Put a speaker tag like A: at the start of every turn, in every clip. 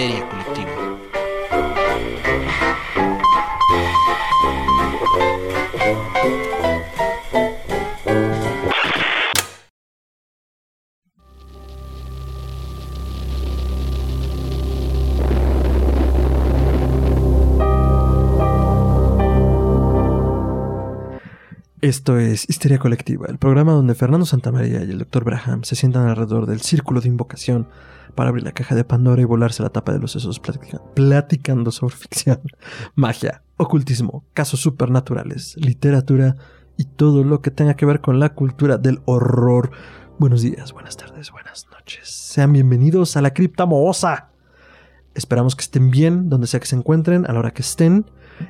A: Histeria Colectiva.
B: Esto es Histeria Colectiva, el programa donde Fernando Santamaría y el Dr. Braham se sientan alrededor del círculo de invocación para abrir la caja de Pandora y volarse la tapa de los sesos platica- platicando sobre ficción, magia, ocultismo, casos supernaturales, literatura y todo lo que tenga que ver con la cultura del horror. Buenos días, buenas tardes, buenas noches. Sean bienvenidos a la cripta mohosa. Esperamos que estén bien donde sea que se encuentren, a la hora que estén.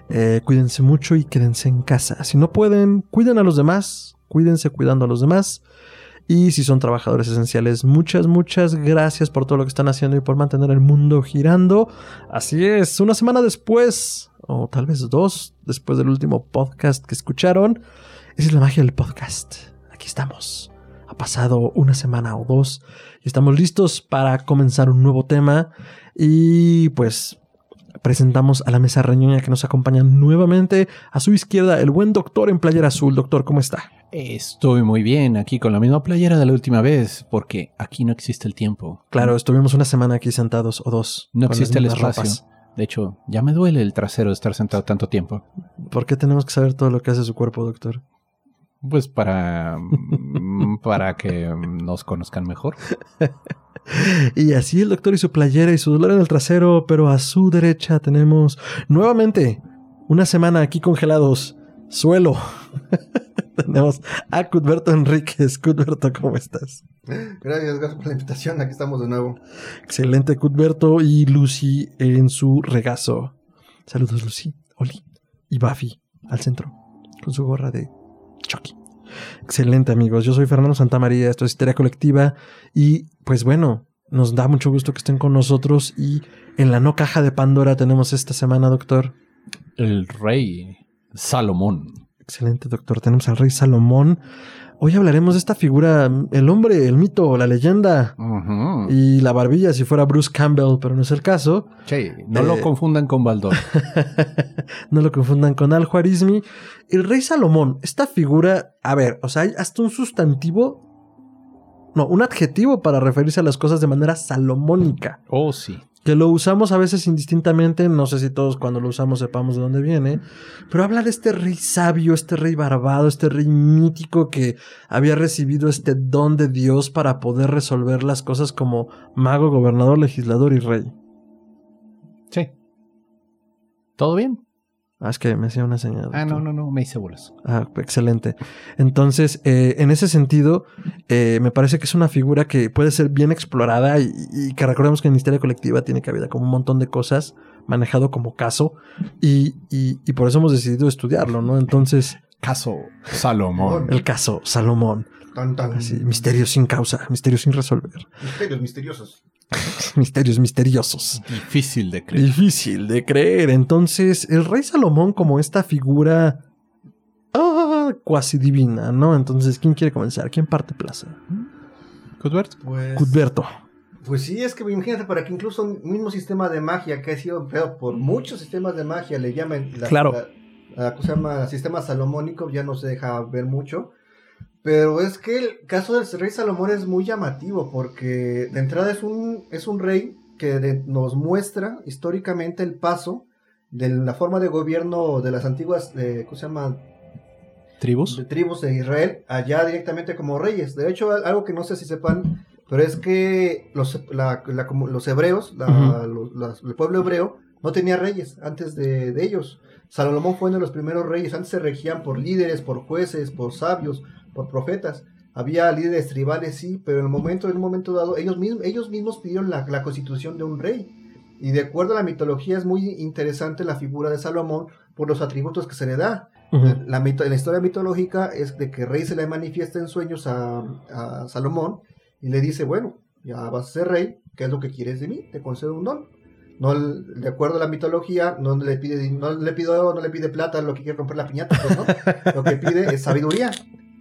B: Eh, cuídense mucho y quédense en casa. Si no pueden, cuiden a los demás. Cuídense cuidando a los demás. Y si son trabajadores esenciales, muchas, muchas gracias por todo lo que están haciendo y por mantener el mundo girando. Así es, una semana después, o tal vez dos, después del último podcast que escucharon, esa es la magia del podcast. Aquí estamos. Ha pasado una semana o dos y estamos listos para comenzar un nuevo tema. Y pues presentamos a la mesa reñoña que nos acompaña nuevamente. A su izquierda, el buen doctor en playera azul. Doctor, ¿cómo está?
A: Estoy muy bien aquí con la misma playera de la última vez, porque aquí no existe el tiempo.
B: Claro, estuvimos una semana aquí sentados o dos.
A: No existe el espacio. De hecho, ya me duele el trasero de estar sentado tanto tiempo.
B: ¿Por qué tenemos que saber todo lo que hace su cuerpo, doctor?
A: Pues para, para que nos conozcan mejor.
B: Y así el doctor y su playera y su dolor en el trasero, pero a su derecha tenemos nuevamente una semana aquí congelados. Suelo. tenemos a Cudberto Enríquez. Cudberto, ¿cómo estás?
C: Gracias, gracias por la invitación. Aquí estamos de nuevo.
B: Excelente, Cudberto y Lucy en su regazo. Saludos, Lucy, Oli y Buffy al centro con su gorra de Chucky. Excelente, amigos. Yo soy Fernando Santamaría. Esto es Histeria Colectiva. Y pues bueno, nos da mucho gusto que estén con nosotros. Y en la no caja de Pandora tenemos esta semana, doctor.
A: El rey Salomón.
B: Excelente, doctor. Tenemos al rey Salomón. Hoy hablaremos de esta figura, el hombre, el mito, la leyenda. Y la barbilla si fuera Bruce Campbell, pero no es el caso.
A: Sí, no
B: Eh,
A: lo confundan con Baldor.
B: no lo confundan con Al Juarizmi. El rey Salomón, esta figura, a ver, o sea, hay hasta un sustantivo, no, un adjetivo para referirse a las cosas de manera salomónica,
A: Oh, sí.
B: Que lo usamos a veces indistintamente, no sé si todos cuando lo usamos sepamos de dónde viene, pero habla de este rey sabio, este rey barbado, este rey mítico que había recibido este don de Dios para poder resolver las cosas como mago, gobernador, legislador y rey.
A: Sí. ¿Todo bien?
B: Ah, es que me hacía una señal.
A: Ah, no, no, no, me hice bolas.
B: Ah, excelente. Entonces, eh, en ese sentido, eh, me parece que es una figura que puede ser bien explorada y, y que recordemos que en Histeria Colectiva tiene cabida como un montón de cosas manejado como caso y, y- y por eso hemos decidido estudiarlo, ¿no? Entonces,
A: Caso Salomón.
B: el caso Salomón,
C: Tan, tan.
B: así, misterio sin causa, misterio sin resolver,
C: Misterios misteriosos.
B: misterios misteriosos.
A: Difícil de creer.
B: Difícil de creer. Entonces, el rey Salomón como esta figura ah, cuasi divina, ¿no? Entonces, ¿quién quiere comenzar? ¿Quién parte plaza?
A: Cuthbert.
C: Pues,
B: Cudberto.
C: pues sí, es que imagínate para que incluso un mismo sistema de magia que ha sido empleado por muchos sistemas de magia le llaman la,
B: Claro.
C: la- la- ¿cómo se llama? sistema salomónico, ya no se deja ver mucho. Pero es que el caso del rey Salomón es muy llamativo porque de entrada es un, es un rey que de- nos muestra históricamente el paso de la forma de gobierno de las antiguas, eh, ¿cómo se llama?
A: Tribus.
C: de tribus de Israel allá directamente como reyes. De hecho, al- algo que no sé si sepan, pero es que los, la- la- como los hebreos, la- los- el pueblo hebreo, no tenía reyes antes de, de ellos. Salomón fue uno de los primeros reyes. Antes se regían por líderes, por jueces, por sabios, por profetas. Había líderes tribales, sí, pero en el momento, en un momento dado, ellos mismos, ellos mismos pidieron la, la constitución de un rey. Y de acuerdo a la mitología, es muy interesante la figura de Salomón por los atributos que se le da.
B: Ujú.
C: La, mito- la historia mitológica es de que rey se le manifiesta en sueños a, a Salomón y le dice, bueno, ya vas a ser rey, ¿qué es lo que quieres de mí? Te concedo un don. No, de acuerdo a la mitología, no le pide, no le pido, no le pide plata, lo que quiere romper la piñata, pues, ¿no? Lo que pide es sabiduría.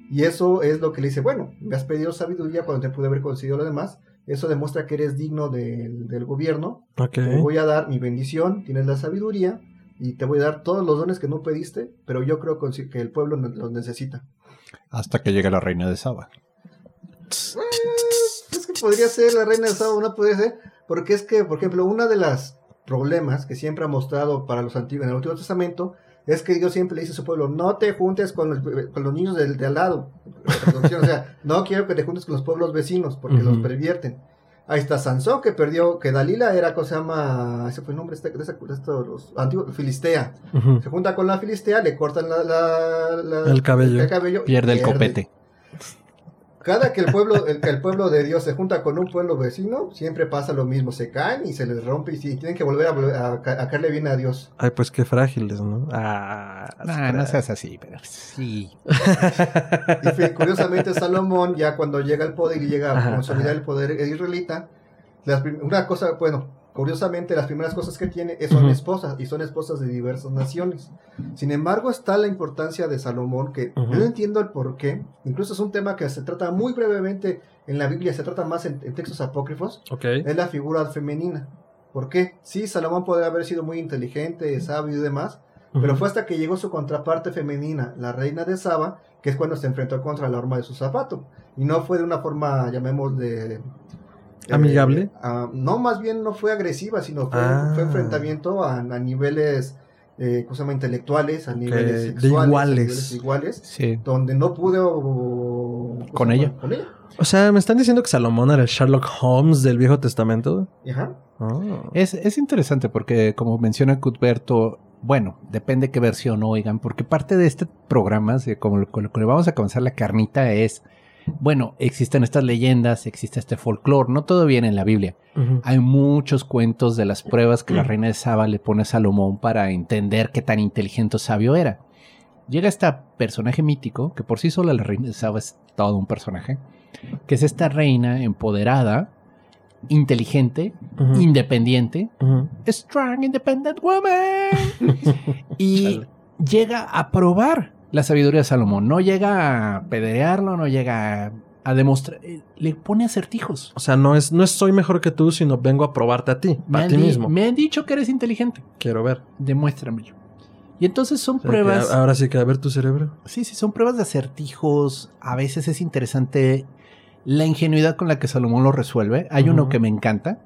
C: Y eso es lo que le dice, bueno, me has pedido sabiduría cuando te pude haber concedido lo demás. eso demuestra que eres digno del- del gobierno.
B: Ok.
C: Te voy a dar mi bendición, tienes la sabiduría y te voy a dar todos los dones que no pediste, pero yo creo que el pueblo los necesita.
A: Hasta que llega la reina de Saba.
C: Es que podría ser la reina de Saba, no podría ser, porque es que, por ejemplo, uno de los problemas que siempre ha mostrado para los antiguos en el Antiguo Testamento es que Dios siempre le dice a su pueblo, no te juntes con los, con los niños del, de al lado. O sea, no quiero que te juntes con los pueblos vecinos porque los pervierten. Ahí está Sansón que perdió, que Dalila era, cosa se llama? Ese fue el nombre este- de, esa- de los antiguos, Filistea. Se junta con la Filistea, le cortan la, la- la-
B: El cabello.
A: Pierde el copete.
C: Cada que el pueblo, el, que el pueblo de Dios se junta con un pueblo vecino, siempre pasa lo mismo, se caen y se les rompe y sí, tienen que volver a, a, a caerle bien a Dios.
B: Ay, pues qué frágiles, ¿no? Ah,
A: Nah, no seas así, pero sí.
C: Y curiosamente Salomón, ya cuando llega al poder y llega a consolidar el poder israelita, las una cosa, bueno, curiosamente las primeras cosas que tiene es- son esposas y son esposas de diversas naciones. Sin embargo, está la importancia de Salomón, que yo no entiendo el por qué, incluso es un tema que se trata muy brevemente en la Biblia, se trata más en- en textos apócrifos,
B: Ok.
C: es la figura femenina. ¿Por qué? Sí, Salomón podría haber sido muy inteligente, sabio y demás, pero fue hasta que llegó su contraparte femenina, la reina de Saba, que es cuando se enfrentó contra la horma de su zapato. Y no fue de una forma, llamémosle... eh,
B: ¿Amigable?
C: ah, no, más bien no fue agresiva, sino fue,
B: Ah.
C: fue enfrentamiento a, a niveles, eh, ¿cómo se llama? Intelectuales, a niveles
B: de
C: sexuales, a
B: iguales.
C: niveles iguales,
A: Sí.
C: donde no pudo... ¿cómo se
A: ¿Con ella?
C: Con ella.
B: O sea, ¿me están diciendo que Salomón era el Sherlock Holmes del Viejo Testamento?
C: Ajá.
B: Oh.
A: Es, es interesante porque, como menciona Cuthberto, bueno, depende qué versión oigan, porque parte de este programa, de como con lo que le vamos a comenzar la carnita, es, bueno, existen estas leyendas, existe este folclore, no todo viene en la Biblia. Hay muchos cuentos de las pruebas que la reina de Saba le pone a Salomón para entender qué tan inteligente o sabio era. Llega este personaje mítico, que por sí sola la reina de Saba es todo un personaje, que es esta reina empoderada, inteligente, independiente, strong, independent woman, y
B: Chale.
A: llega a probar la sabiduría de Salomón. No llega a pederearlo, no llega a, a demostrar, eh, le pone acertijos.
B: O sea, no es, no soy mejor que tú, sino vengo a probarte a ti,
A: Me
B: a ti mismo.
A: me han dicho que eres inteligente.
B: Quiero ver.
A: Demuéstramelo. Y entonces son
B: O sea,
A: pruebas.
B: ahora sí que a ver tu cerebro.
A: Sí, sí, son pruebas de acertijos. A veces es interesante la ingenuidad con la que Salomón lo resuelve. Hay uno que me encanta,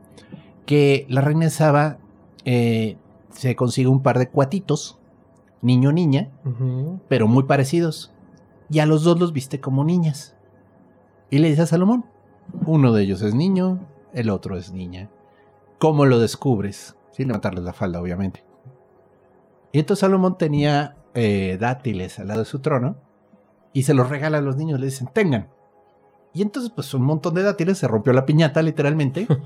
A: que la reina Saba eh, se consigue un par de cuatitos, niño niña, pero muy parecidos. Y a los dos los viste como niñas. Y le dice a Salomón, uno de ellos es niño, el otro es niña. ¿Cómo lo descubres? Sin levantarles la falda, obviamente. Y entonces Salomón tenía eh, dátiles al lado de su trono y se los regala a los niños, le dicen, tengan. Y entonces, pues un montón de dátiles, se rompió la piñata, literalmente.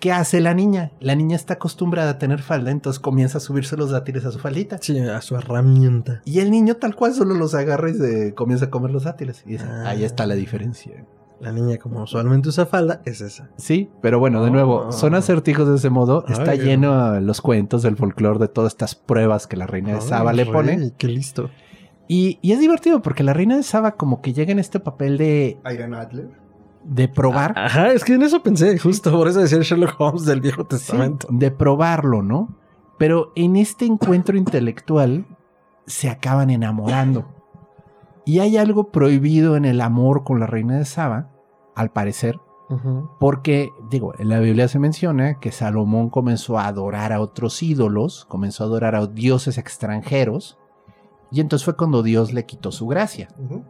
A: ¿Qué hace la niña? La niña está acostumbrada a tener falda, entonces comienza a subirse los dátiles a su faldita.
B: Sí, a su herramienta.
A: Y el niño tal cual solo los agarra y se comienza a comer los dátiles. Y dice,
B: Ah.
A: ahí está la diferencia.
B: La niña, como usualmente usa falda, es esa.
A: Sí, pero bueno, de nuevo,
B: Oh.
A: son acertijos de ese modo. Está
B: Ay,
A: lleno los cuentos del folclore de todas estas pruebas que la reina de
B: Ay,
A: Saba le
B: rey,
A: pone.
B: Qué listo.
A: Y, y es divertido porque la reina de Saba como que llega en este papel de,
C: Iron Adler.
A: De probar.
B: Ajá, es que en eso pensé, justo por eso decía Sherlock Holmes del Viejo
A: Sí,
B: Testamento.
A: de probarlo, ¿no? Pero en este encuentro intelectual se acaban enamorando. Y hay algo prohibido en el amor con la reina de Saba, al parecer, porque, digo, en la Biblia se menciona que Salomón comenzó a adorar a otros ídolos, comenzó a adorar a dioses extranjeros, y entonces fue cuando Dios le quitó su gracia.
C: Ujú.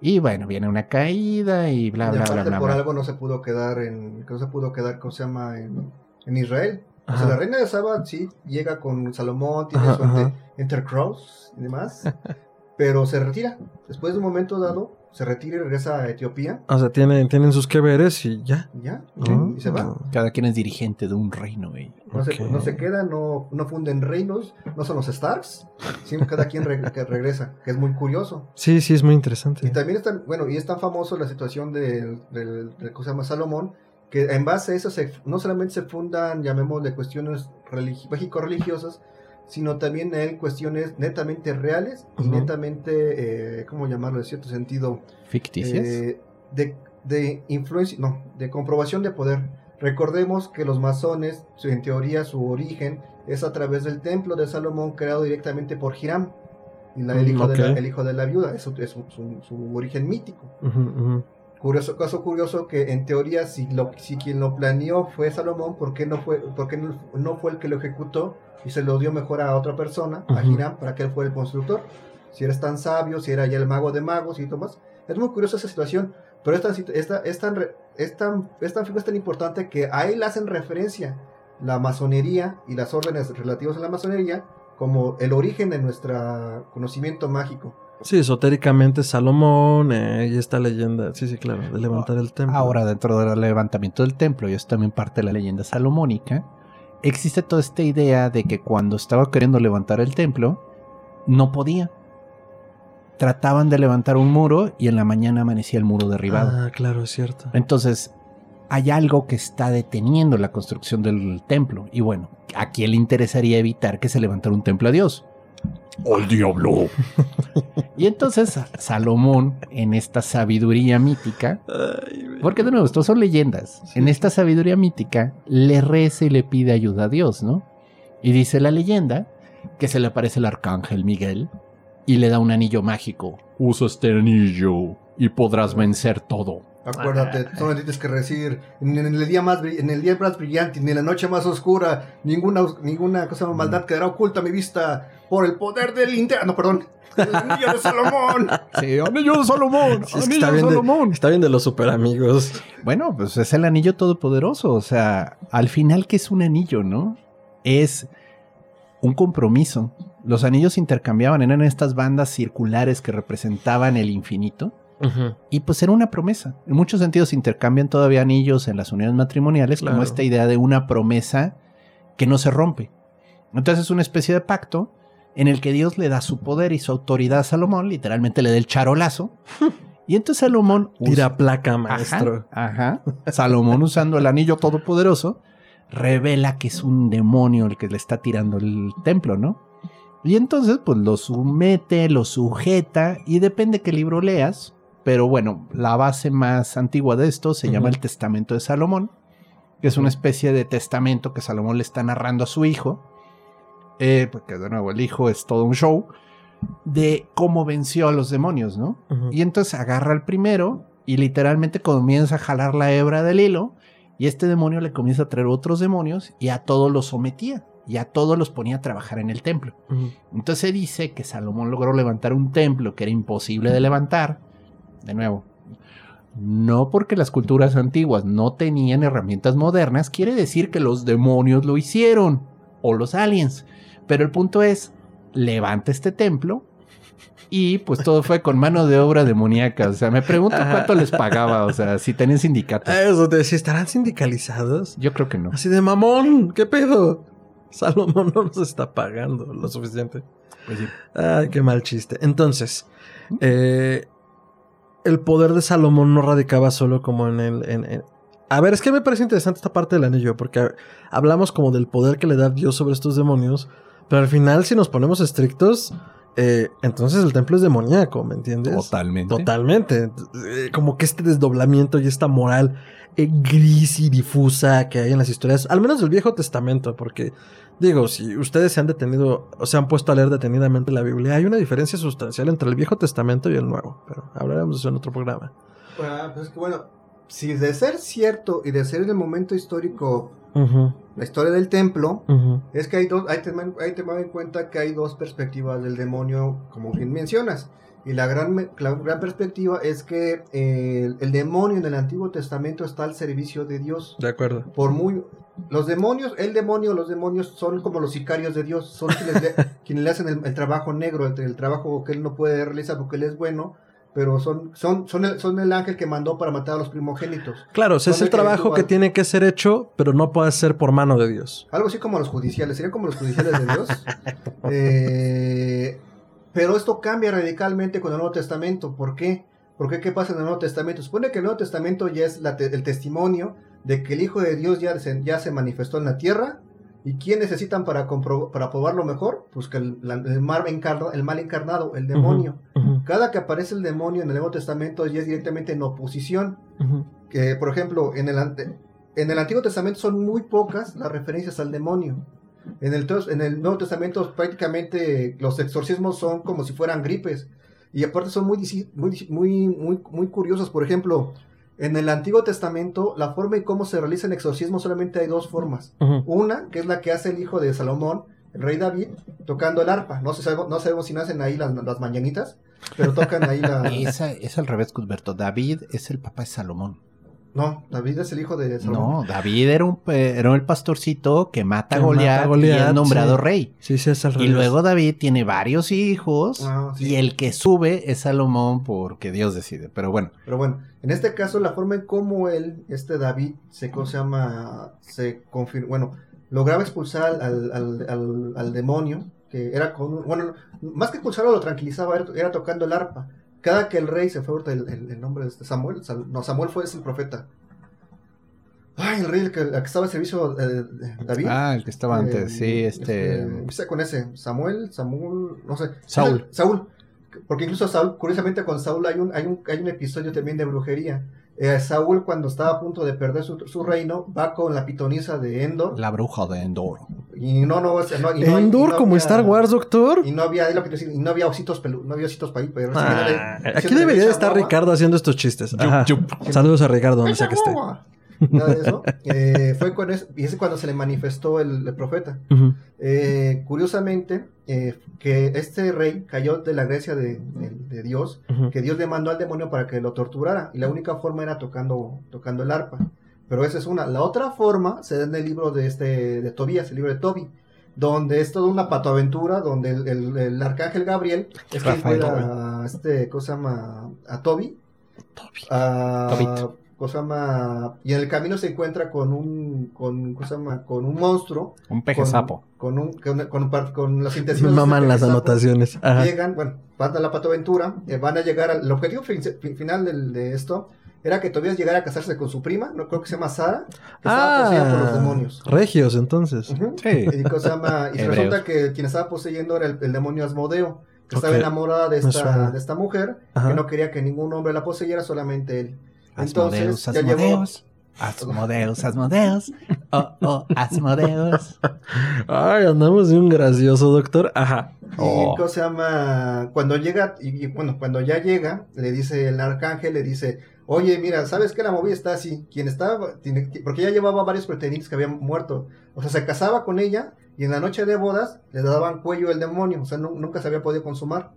A: Y bueno, viene una caída y bla,
C: y
A: bla, bla, bla.
C: por
A: bla.
C: algo no se pudo quedar en, no se pudo quedar, ¿cómo se llama? En, en Israel. O sea, la reina de Saba sí llega con Salomón, tiene
B: Ajá,
C: su ente-
B: ajá.
C: Intercross y demás, pero se retira. Después de un momento dado, se retira y regresa a Etiopía.
B: O sea, tienen, tienen sus que veres y ya.
C: y Ya,
B: Ah.
C: y se va.
A: Cada quien es dirigente de un reino, güey.
C: No, se,
B: Ok.
C: no se queda, no, no funden reinos, no son los Starks, sino cada quien re- que regresa, que es muy curioso.
B: Sí, sí, es muy interesante.
C: Y también es tan, bueno, y es tan famoso la situación del, del, del ¿cómo se llama? Salomón, que en base a eso se, no solamente se fundan, llamémosle, cuestiones religi- mágico-religiosas, sino también en cuestiones netamente reales y netamente, eh, ¿cómo llamarlo en cierto sentido?
A: ¿Ficticias?
C: Eh, de de influencia, no, de comprobación de poder. Recordemos que los masones, en teoría, su origen es a través del templo de Salomón creado directamente por Hiram, y la- el, hijo de la, el hijo de la viuda. Eso es su, su- su origen mítico.
B: Ujú, ujú.
C: Curioso, caso curioso que en teoría si, lo, si quien lo planeó fue Salomón, ¿por qué no fue, por qué no, no fue el que lo ejecutó y se lo dio mejor a otra persona, a. Hiram, para que él fuera el constructor? Si eres tan sabio, si era ya el mago de magos y todo más. Es muy curiosa esa situación, pero esta, esta, es, tan, re- es, tan, esta figura es tan importante que a él hacen referencia la masonería y las órdenes relativas a la masonería como el origen de nuestro conocimiento mágico.
B: Sí, esotéricamente Salomón eh, y esta leyenda, sí, sí, claro, de levantar el templo.
A: Ahora, dentro del levantamiento del templo, y es también parte de la leyenda salomónica, existe toda esta idea de que cuando estaba queriendo levantar el templo, no podía. Trataban de levantar un muro y en la mañana amanecía el muro derribado.
B: Ah, claro, es cierto.
A: Entonces, hay algo que está deteniendo la construcción del templo. Y bueno, ¿a quién le interesaría evitar que se levantara un templo a Dios? ¡Al diablo! y entonces Salomón, en esta sabiduría mítica, porque de nuevo, estos son leyendas.
B: Sí.
A: En esta sabiduría mítica, le reza y le pide ayuda a Dios, ¿no? Y dice la leyenda que se le aparece el arcángel Miguel y le da un anillo mágico. Usa este anillo y podrás vencer todo.
C: Acuérdate, no tienes que recibir en, en el día más en el día más brillante, ni en la noche más oscura, ninguna ninguna cosa
B: Mm.
C: maldad quedará oculta a mi vista por el poder del interno, no, perdón, el anillo de Salomón.
A: Sí, anillo de Salomón.
B: Sí, es que está bien, de, está bien de los super amigos.
A: Bueno, pues es el anillo todopoderoso. O sea, al final, ¿qué es un anillo, no? Es un compromiso. Los anillos se intercambiaban, eran estas bandas circulares que representaban el infinito. Y pues era una promesa. En muchos sentidos se intercambian todavía anillos en las uniones matrimoniales
B: Claro.
A: como esta idea de una promesa que no se rompe. Entonces es una especie de pacto en el que Dios le da su poder y su autoridad a Salomón, literalmente le da el charolazo. y entonces Salomón usa-
B: Tira placa, maestro.
A: Ajá, ajá. Salomón usando el anillo todopoderoso revela que es un demonio el que le está tirando el templo, ¿no? Y entonces pues lo somete, lo sujeta y depende qué libro leas, pero bueno, la base más antigua de esto se llama el Testamento de Salomón, que es una especie de testamento que Salomón le está narrando a su hijo, eh, porque de nuevo el hijo es todo un show, de cómo venció a los demonios, ¿no? Y entonces agarra al primero y literalmente comienza a jalar la hebra del hilo y este demonio le comienza a traer otros demonios y a todos los sometía y a todos los ponía a trabajar en el templo. Entonces se dice que Salomón logró levantar un templo que era imposible de levantar. De nuevo, no porque las culturas antiguas no tenían herramientas modernas, quiere decir que los demonios lo hicieron o los aliens. Pero el punto es, levanta este templo y pues todo fue con mano de obra demoníaca. O sea, me pregunto cuánto les pagaba, o sea, si tenían sindicatos.
B: Eso te decía, ¿estarán sindicalizados?
A: Yo creo que no.
B: Así de mamón, ¿qué pedo? Salomón no nos está pagando lo suficiente.
A: Pues sí.
B: Ay, qué mal chiste. Entonces, eh, el poder de Salomón no radicaba solo como en el... en- en- A ver, es que me parece interesante esta parte del anillo, porque hablamos como del poder que le da Dios sobre estos demonios, pero al final, si nos ponemos estrictos, eh, entonces el templo es demoníaco, ¿me entiendes?
A: Totalmente.
B: Totalmente. Eh, Como que este desdoblamiento y esta moral eh, gris y difusa que hay en las historias, al menos del Viejo Testamento, porque digo, si ustedes se han detenido o se han puesto a leer detenidamente la Biblia, hay una diferencia sustancial entre el Viejo Testamento y el Nuevo, pero hablaremos de eso en otro programa.
C: Ah, pues que bueno, si de ser cierto y de ser en el momento histórico la historia del templo, es que hay dos, hay hay que tomar en cuenta que hay dos perspectivas del demonio, como bien mencionas. Y la gran, la gran perspectiva es que eh, el, el demonio en el Antiguo Testamento está al servicio de Dios.
B: De acuerdo.
C: Por muy los demonios, el demonio, los demonios son como los sicarios de Dios, son quienes le, quienes le hacen el, el trabajo negro, el, el trabajo que él no puede realizar porque él es bueno, pero son, son, son, el, son el ángel que mandó para matar a los primogénitos.
B: Claro, es el trabajo que tiene que ser hecho, pero no puede ser por mano de Dios.
C: Algo así como los judiciales, serían como los judiciales de Dios. Eh, pero esto cambia radicalmente con el Nuevo Testamento. ¿Por qué? ¿Por qué? ¿Qué pasa en el Nuevo Testamento? Supone que el Nuevo Testamento ya es la te- el testimonio de que el Hijo de Dios ya se, ya se manifestó en la tierra ¿Y quién necesitan para, probarlo mejor? Pues que el, la- el mal encarna- el mal encarnado, el demonio. Cada que aparece el demonio en el Nuevo Testamento ya es directamente en oposición. Que, por ejemplo, en el, en el Antiguo Testamento son muy pocas las referencias al demonio. En el, en el Nuevo Testamento prácticamente los exorcismos son como si fueran gripes. Y aparte son muy, muy, muy curiosos. Por ejemplo, en el Antiguo Testamento la forma y cómo se realiza el exorcismo solamente hay dos formas. Una, que es la que hace el hijo de Salomón, el rey David, tocando el arpa. No, se sabe- no sabemos si nacen ahí las, las mañanitas, pero tocan ahí la...
A: Esa, es al revés, Cusberto. David es el papá de Salomón.
C: No, David es el hijo de Salomón.
A: No, David era un pe- era el pastorcito que mata a
B: a
A: Goliat y
B: Goliat,
A: es nombrado
B: sí.
A: rey.
B: Sí, sí, es al
A: Y
B: revés.
A: luego David tiene varios hijos
C: Ah, sí.
A: y el que sube es Salomón porque Dios decide. Pero bueno,
C: Pero bueno, en este caso la forma en cómo él, este David, se, ¿cómo se llama? Se confirmó, bueno, lograba expulsar al, al, al, al demonio, que era con, un- bueno, más que expulsarlo lo tranquilizaba, era, era tocando el arpa. Cada que el rey se fue, ahorita el, el- el nombre de este Samuel, no, Samuel fue es el profeta. Ay, el rey, el que, el que estaba al servicio eh, de David.
A: ah, el que estaba
C: Eh,
A: antes, sí, este,
C: Empieza con ese. Samuel, Samuel, no sé.
A: Saúl.
C: Saúl. Porque incluso Saúl, curiosamente con Saúl hay un, hay un, hay un episodio también de brujería. Eh, Saúl cuando estaba a punto de perder su, su reino va con la pitonisa de Endor.
A: la bruja de Endor.
C: Y no, no, o sea, no, y no- y
B: Endor
C: no
B: como
C: había-
B: Star Wars, doctor.
C: Y no había, es lo que te decía, y no había ositos pelu, no había ositos. Pero
B: Ah,
C: si
B: aquí debería de estar Ricardo haciendo estos chistes. Saludos a Ricardo, donde sea que esté.
C: Nada de eso. Eh, fue con eso, y ese cuando se le manifestó el, el profeta. Eh, curiosamente, eh, que este rey cayó de la gracia de, de- de Dios, que Dios le mandó al demonio para que lo torturara, y la única forma era tocando, tocando el arpa. Pero esa es una. La otra forma se da en el libro de este de Tobías, el libro de Toby, donde es toda una patoaventura, donde el, el- el arcángel Gabriel es
A: Rafael
C: cuida a este, ¿cómo se llama? A Toby. A,
A: Tobit.
C: ¿Cómo se llama? Y en el camino se encuentra con un, con. Con un monstruo
A: Un peje
C: con,
A: sapo.
C: Con, un, con, con, con las
B: Me
C: intenciones.
B: maman las anotaciones. Ajá.
C: Llegan, bueno, van a la patoaventura, eh, van a llegar al el objetivo fin- fin- final del- de esto era que Tobías llegara a casarse con su prima, no creo que se llama Sara, que estaba poseída por los
B: Ah,
C: demonios.
B: regios, entonces.
A: Sí.
C: Y, cosa se llama- y resulta que quien estaba poseyendo era el, el demonio Asmodeo, que estaba enamorada de esta, de esta mujer,
B: Ajá.
C: que no quería que ningún hombre la poseyera, solamente él.
A: Asmodeus,
C: Entonces,
A: Asmodeus. Asmodeus, Asmodeus. Oh, oh, Asmodeus.
B: Ay, andamos de un gracioso, doctor. Ajá.
C: Y
A: Oh.
C: ¿cómo se llama? Cuando llega, y, y, bueno, cuando ya llega, le dice el arcángel, le dice, oye, mira, ¿sabes que la movida está así? Quien estaba, tiene- porque ella llevaba varios pretendientes que habían muerto. O sea, se casaba con ella y en la noche de bodas le daban cuello el demonio, o sea, nu- nunca se había podido consumar.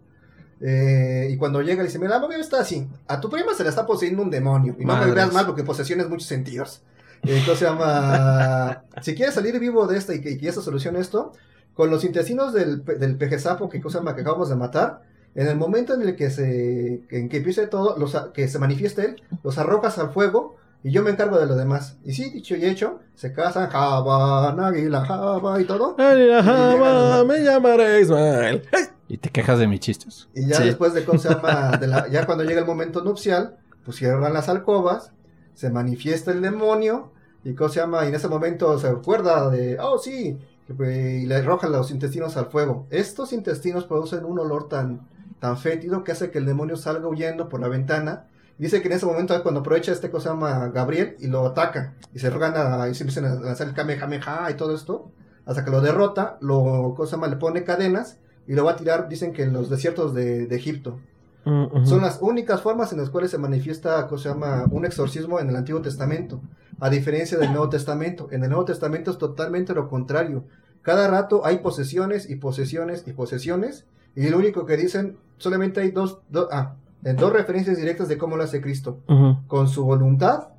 C: Eh, y cuando llega, le dice, mira, la movida está así. A tu prima se la está poseyendo un demonio. Y no me veas mal porque posesión es muchos sentidos. Eh, Entonces se llama, si quieres salir vivo de esta y que, y que se solucione esto, con los intestinos del, del peje sapo que, llama, que acabamos de matar, en el momento en el que se en que empiece todo, los, que se manifieste él, los arrojas al fuego y yo me encargo de lo demás. Y sí, dicho y hecho, se casan, Java, Nagila, Java y todo.
B: Ay, ajá, me llamaré Ismael. ¡Ay!
A: ¿Y te quejas de mis chistes?
C: Y ya
B: Sí.
C: después de cómo se llama, de la- ya cuando llega el momento nupcial, pues cierran las alcobas, se manifiesta el demonio, y cómo se llama, y en ese momento se acuerda de, oh sí, y le arrojan los intestinos al fuego. Estos intestinos producen un olor tan, tan fétido que hace que el demonio salga huyendo por la ventana. Dice que en ese momento es cuando aprovecha este cosa se llama Gabriel y lo ataca. Y se rogan a, y se empiezan a lanzar el Kamehameha y todo esto. Hasta que lo derrota, lo cosa se llama, le pone cadenas y lo va a tirar, dicen que en los desiertos de, de Egipto.
B: Mm.
C: Son las únicas formas en las cuales se manifiesta, ¿cómo se llama?, un exorcismo en el Antiguo Testamento, a diferencia del Nuevo Testamento. En el Nuevo Testamento es totalmente lo contrario. Cada rato hay posesiones y posesiones y posesiones, y lo único que dicen, solamente hay dos, do- ah, en dos referencias directas de cómo lo hace Cristo, con su voluntad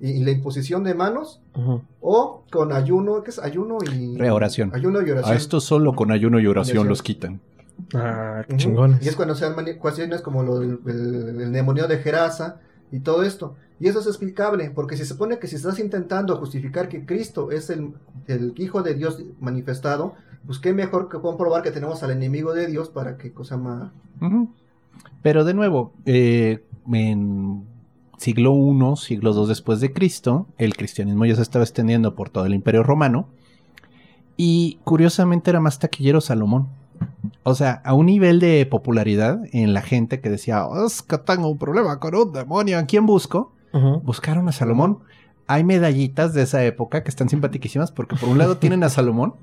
C: y, y la imposición de manos, o con ayuno, ¿qué es? Ayuno y...
A: Reoración.
C: Ayuno y oración.
A: A esto solo con ayuno y oración
C: Oración.
A: los quitan.
B: Ah, qué chingones.
C: Y es cuando se dan cuestiones como lo del el, el demonio de Gerasa y todo esto. Y eso es explicable, porque se supone que si estás intentando justificar que Cristo es el, el Hijo de Dios manifestado, pues qué mejor que comprobar que tenemos al enemigo de Dios para que cosa más...
A: Pero de nuevo, eh, en siglo I, siglo II después de Cristo, el cristianismo ya se estaba extendiendo por todo el imperio romano Y curiosamente era más taquillero Salomón. O sea, a un nivel de popularidad en la gente que decía, "Oh, es que tengo un problema con un demonio, ¿a quién busco? Buscaron a Salomón. Hay medallitas de esa época que están simpaticísimas porque por un lado tienen a Salomón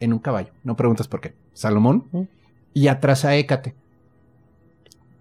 A: en un caballo. No preguntas por qué. Salomón. Y atrás a Hécate.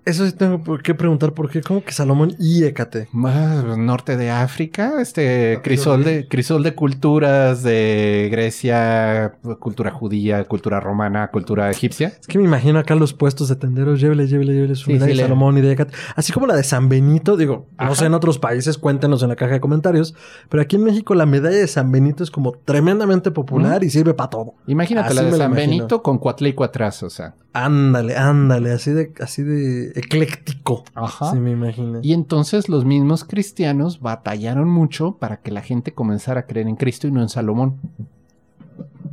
B: Eso sí tengo por qué preguntar por qué. ¿Cómo que Salomón y Hécate?
A: Más norte de África, este
C: Capítulo
A: crisol de, crisol de culturas de Grecia, cultura judía, cultura romana, cultura egipcia.
B: Es que me imagino acá los puestos de tenderos, llévele, llévele, llévele su
A: Sí,
B: de
A: le-
B: Salomón y de Hécate. Así como la de San Benito, digo, no sé en otros países, cuéntenos en la caja de comentarios, pero aquí en México la medalla de San Benito es como tremendamente popular y sirve para todo.
A: Imagínate
B: Así
A: la de San. Benito con Cuatleico atrás, o sea.
B: Ándale, ándale, así de, así de ecléctico.
A: Ajá.
B: Sí, me imagino.
A: Y entonces los mismos cristianos batallaron mucho para que la gente comenzara a creer en Cristo y no en Salomón.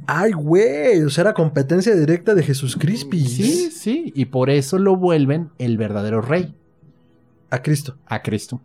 B: Ay, güey, o sea, era competencia directa de Jesús Crispy.
A: Sí, sí, y por eso lo vuelven el verdadero rey,
B: A Cristo.
A: a Cristo.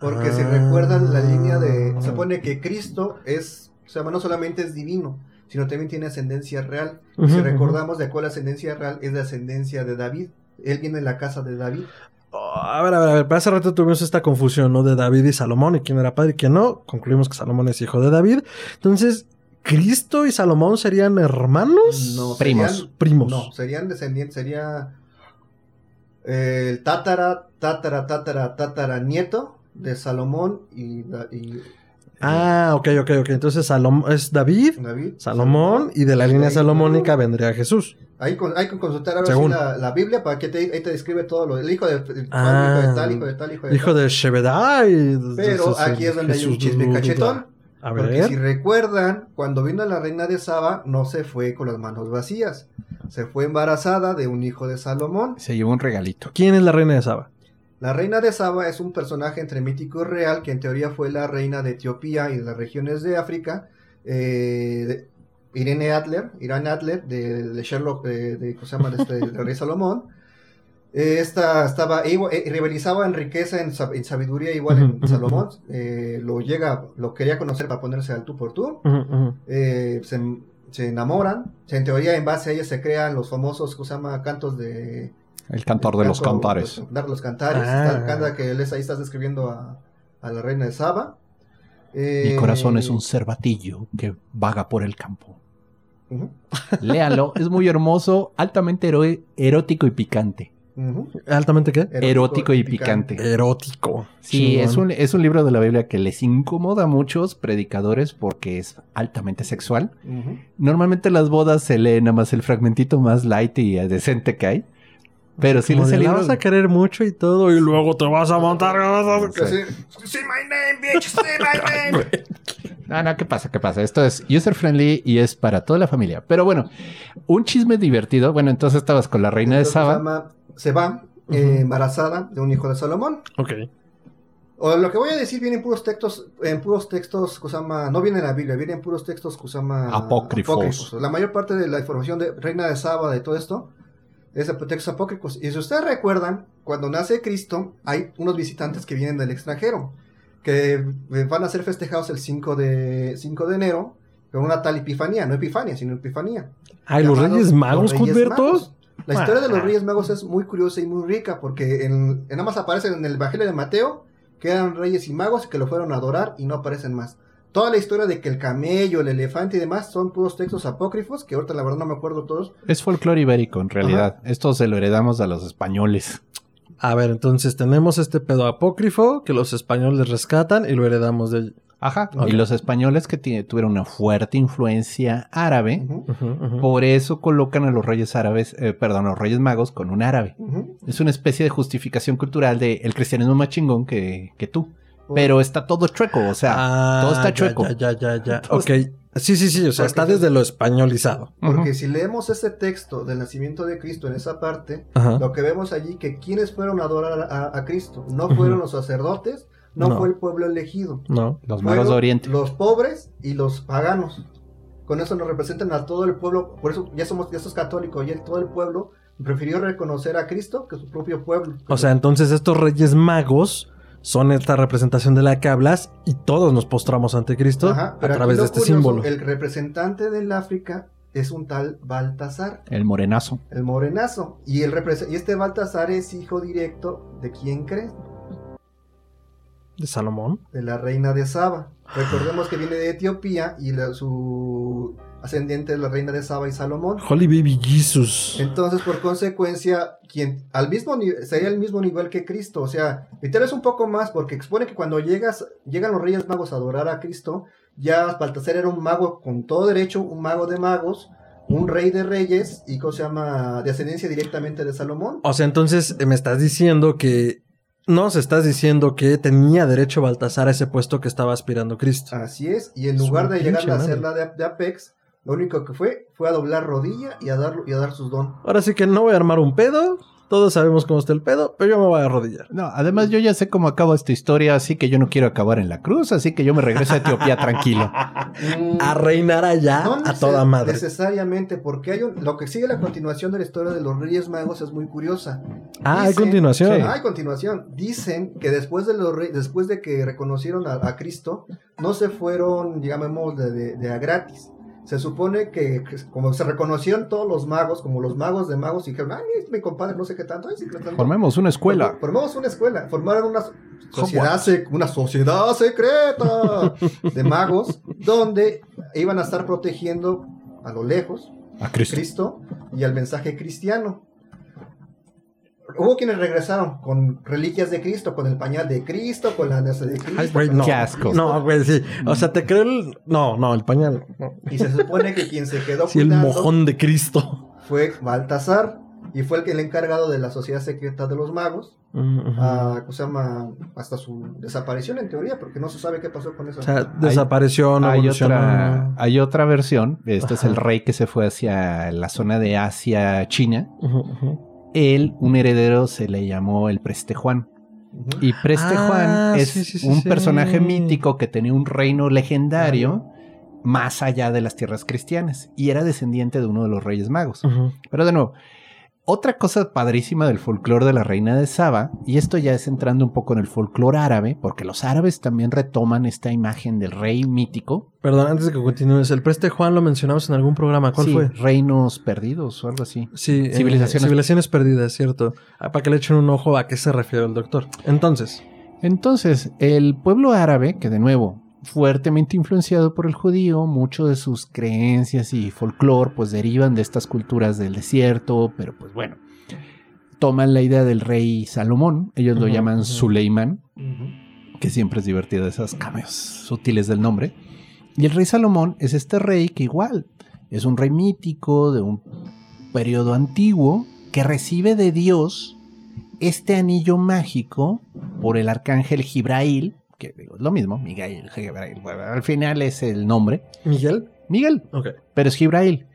C: Porque si
B: Ah.
C: recuerdan la línea de... Se supone que Cristo es... O sea, no solamente es divino, sino también tiene ascendencia real. Y si recordamos de cuál ascendencia real es de ascendencia de David. Él viene de la casa de David.
B: Oh, a ver, a ver, a ver, pero hace rato tuvimos esta confusión, ¿no? De David y Salomón, y quién era padre y quién no. Concluimos que Salomón es hijo de David. Entonces, ¿Cristo y Salomón serían hermanos?
C: No,
A: Primos.
C: serían-
B: Primos.
C: No, serían descendientes, sería eh, el tatara, tatara, tatara, tatara nieto de Salomón y
B: Ah, ok, ok, ok. Entonces Salomón es David,
C: David.
B: Salomón, y de la línea
C: Ahí-
B: salomónica vendría Jesús.
C: Hay, con- hay que consultar ahora sí la, la Biblia para que te, ahí te describe todo lo el hijo de, el
B: Ah.
C: hijo de tal, hijo de tal, hijo de
B: Hijo
C: tal.
B: de Shebedai.
C: Pero aquí es donde hay un chisme cachetón.
B: A
C: Porque si
B: ver.
C: recuerdan, cuando vino la reina de Saba, no se fue con las manos vacías. Se fue embarazada de un hijo de Salomón.
A: Se llevó un regalito.
B: ¿Quién es la reina de Saba?
C: La reina de Saba es un personaje entre mítico y real que en teoría fue la reina de Etiopía y de las regiones de África. eh, de- Irene Adler, Irene Adler de, de Sherlock, de, de, ¿cómo se llama? Este, del rey Salomón. Eh, esta estaba, igual- eh, rivalizaba en riqueza, en, sab- en sabiduría igual en Salomón. Eh, lo llega, lo quería conocer para ponerse al tú por tú. Se, se enamoran. En teoría, en base a ella se crean los famosos, ¿cómo se llama? Cantos de,
A: El cantor de los cantares.
C: Dar los cantares.
B: Ah.
C: Canta que les, ahí estás describiendo a, a la reina de Saba.
A: Mi
C: Eh,
A: corazón es un cervatillo que vaga por el campo.
C: ujú,
A: Léalo, es muy hermoso, altamente ero- erótico y picante.
B: ¿Altamente qué?
A: Erótico y picante.
B: Erótico.
A: Sí, es un, es un libro de la Biblia que les incomoda a muchos predicadores porque es altamente sexual. Normalmente en las bodas se lee nada más el fragmentito más light y decente que hay. Pero si
B: la
A: libro...
B: vas a querer mucho y todo, y luego te vas a montar.
C: Así, "Say my name, bitch, say my name".
A: No, no, ¿qué pasa? ¿Qué pasa? Esto es user friendly y es para toda la familia. Pero bueno, un chisme divertido. Bueno, entonces estabas con la reina de
C: se
A: Saba.
C: llama- Se va eh, embarazada de un hijo de Salomón.
B: Ok.
C: O lo que voy a decir viene en puros textos, en puros textos, Kusama, no viene en la Biblia, viene en puros textos, Kusama,
A: Apócrifos.
C: La mayor parte de la información de Reina de Saba, de todo esto, es de textos apócrifos. Y si ustedes recuerdan, cuando nace Cristo, hay unos visitantes que vienen del extranjero, que eh, van a ser festejados el 5 de, 5 de enero, con una tal epifanía, no epifanía, sino epifanía.
B: Ay, los Reyes Magos,
C: los Reyes
B: Cuthberto.
C: Magos. La historia de los
B: Ah.
C: Reyes Magos es muy curiosa y muy rica porque en, en nada más aparecen en el Evangelio de Mateo que eran reyes y magos que lo fueron a adorar y no aparecen más. Toda la historia de que el camello, el elefante y demás son puros textos apócrifos que ahorita la verdad no me acuerdo todos.
A: Es folclore ibérico, en realidad. Esto se lo heredamos a los españoles.
B: A ver, entonces tenemos este pedo apócrifo que los españoles rescatan y lo heredamos de.
A: Ajá. Y los españoles que tuvieron una fuerte influencia árabe, por eso colocan a los reyes árabes, eh, perdón, a los reyes magos con un árabe. Es una especie de justificación cultural de el cristianismo más chingón que, que tú. Pero está todo chueco, o sea,
B: Ah,
A: todo está
B: ya,
A: chueco.
B: Ya, ya, ya, ya.
A: Todo
B: Ok. Sí, sí, sí. O sea, está
C: es-
B: desde lo españolizado.
C: Porque
A: Ujú.
C: si leemos ese texto del nacimiento de Cristo en esa parte,
B: Ajá.
C: lo que vemos allí que quienes fueron a adorar a, a Cristo no fueron los sacerdotes, no,
B: No.
C: fue el pueblo elegido.
B: No.
A: los magos de Oriente.
C: Los pobres y los paganos. Con eso nos representan a todo el pueblo. Por eso ya somos, ya sos católico. Y el- todo el pueblo prefirió reconocer a Cristo que su propio pueblo.
B: O sea, entonces estos Reyes Magos son esta representación de la que hablas y todos nos postramos ante Cristo
C: Ajá,
B: a través de este
C: curioso,
B: símbolo.
C: El representante del África es un tal Baltasar,
A: El morenazo.
C: el morenazo. Y, el y este Baltasar es hijo directo de quién crees?
B: ¿De Salomón?
C: De la reina de Saba. Recordemos que viene de Etiopía y la- su ascendiente es la reina de Saba y Salomón.
B: Holy Baby Jesus.
C: Entonces, por consecuencia, quien al mismo sería el mismo nivel que Cristo, o sea, literal es un poco más porque expone que cuando llegas llegan los Reyes Magos a adorar a Cristo, ya Baltasar era un mago con todo derecho, un mago de magos, un rey de reyes y ¿cómo se llama? de ascendencia directamente de Salomón.
B: O sea, entonces eh, me estás diciendo que... Nos estás diciendo que tenía derecho Baltasar a ese puesto que estaba aspirando Cristo.
C: Así es, y en lugar de llegar a hacer la de, de Apex, lo único que fue fue a doblar rodilla y a dar y a dar sus don.
B: Ahora sí que no voy a armar un pedo. Todos sabemos cómo está el pedo, pero yo me voy a arrodillar.
A: No, además yo ya sé cómo acaba esta historia, así que yo no quiero acabar en la cruz, así que yo me regreso a Etiopía tranquilo.
B: A reinar allá
C: No
B: a toda madre.
C: Necesariamente, porque hay un, lo que sigue la continuación de la historia de los Reyes Magos es muy curiosa.
B: Ah, hay continuación.
A: Sí.
C: Hay continuación. Dicen que después de los rey- después de que reconocieron a, a Cristo, no se fueron, digamos, de, de- de a gratis. Se supone que, que como se reconocieron todos los magos, como los magos de magos, y dijeron, ay, es mi compadre, no sé qué tanto, qué tanto".
A: Formemos una escuela.
C: Form- Formamos una escuela, formaron una sociedad, una sociedad secreta de magos, donde iban a estar protegiendo a lo lejos
A: A Cristo.
C: Cristo y al mensaje cristiano. Hubo quienes regresaron con reliquias de Cristo, con el pañal de Cristo, con la de Cristo.
B: Ay, güey, no.
A: Qué asco.
B: No, güey, sí. O sea, te creo el. No, no, el pañal. no.
C: Y se supone que quien se quedó
B: Sí, el mojón de Cristo.
C: fue Baltasar y fue el que el encargado de la sociedad secreta de los magos,
B: Mm, ujú.
C: ah, ¿cómo se llama? hasta su desaparición en teoría, porque no se sabe qué pasó con eso.
B: O sea, desapareció, no
A: Hay otra, hay otra versión. Este es
B: Ajá.
A: el rey que se fue hacia la zona de Asia, China.
B: Ujú, ujú.
A: Él, un heredero, se le llamó el Preste Juan. Y Preste
B: Ah,
A: Juan es
B: sí, sí, sí,
A: un personaje mítico que tenía un reino legendario más allá de las tierras cristianas y era descendiente de uno de los reyes magos. Pero de nuevo, otra cosa padrísima del folclore de la reina de Saba, y esto ya es entrando un poco en el folclore árabe, porque los árabes también retoman esta imagen del rey mítico.
B: Perdón, antes de que continúes, el preste Juan lo mencionamos en algún programa. ¿Cuál
A: Sí,
B: fue?
A: Reinos perdidos o algo así.
B: Sí, eh,
A: Civilizaciones-
B: civilizaciones perdidas, cierto. Ah, Para que le echen un ojo a qué se refiere el doctor. Entonces,
A: Entonces, el pueblo árabe, que de nuevo, fuertemente influenciado por el judío, mucho de sus creencias y folclore pues derivan de estas culturas del desierto, pero pues bueno, toman la idea del rey Salomón, ellos lo llaman
B: ujú.
A: Suleimán, que siempre es divertido esas cambios sutiles del nombre. Y el rey Salomón es este rey que igual es un rey mítico de un periodo antiguo que recibe de Dios este anillo mágico por el arcángel Gibrail, que digo, es lo mismo, Miguel, bueno, al final es el nombre,
B: Miguel.
A: Miguel,
B: Ok.
A: pero es Gibrail.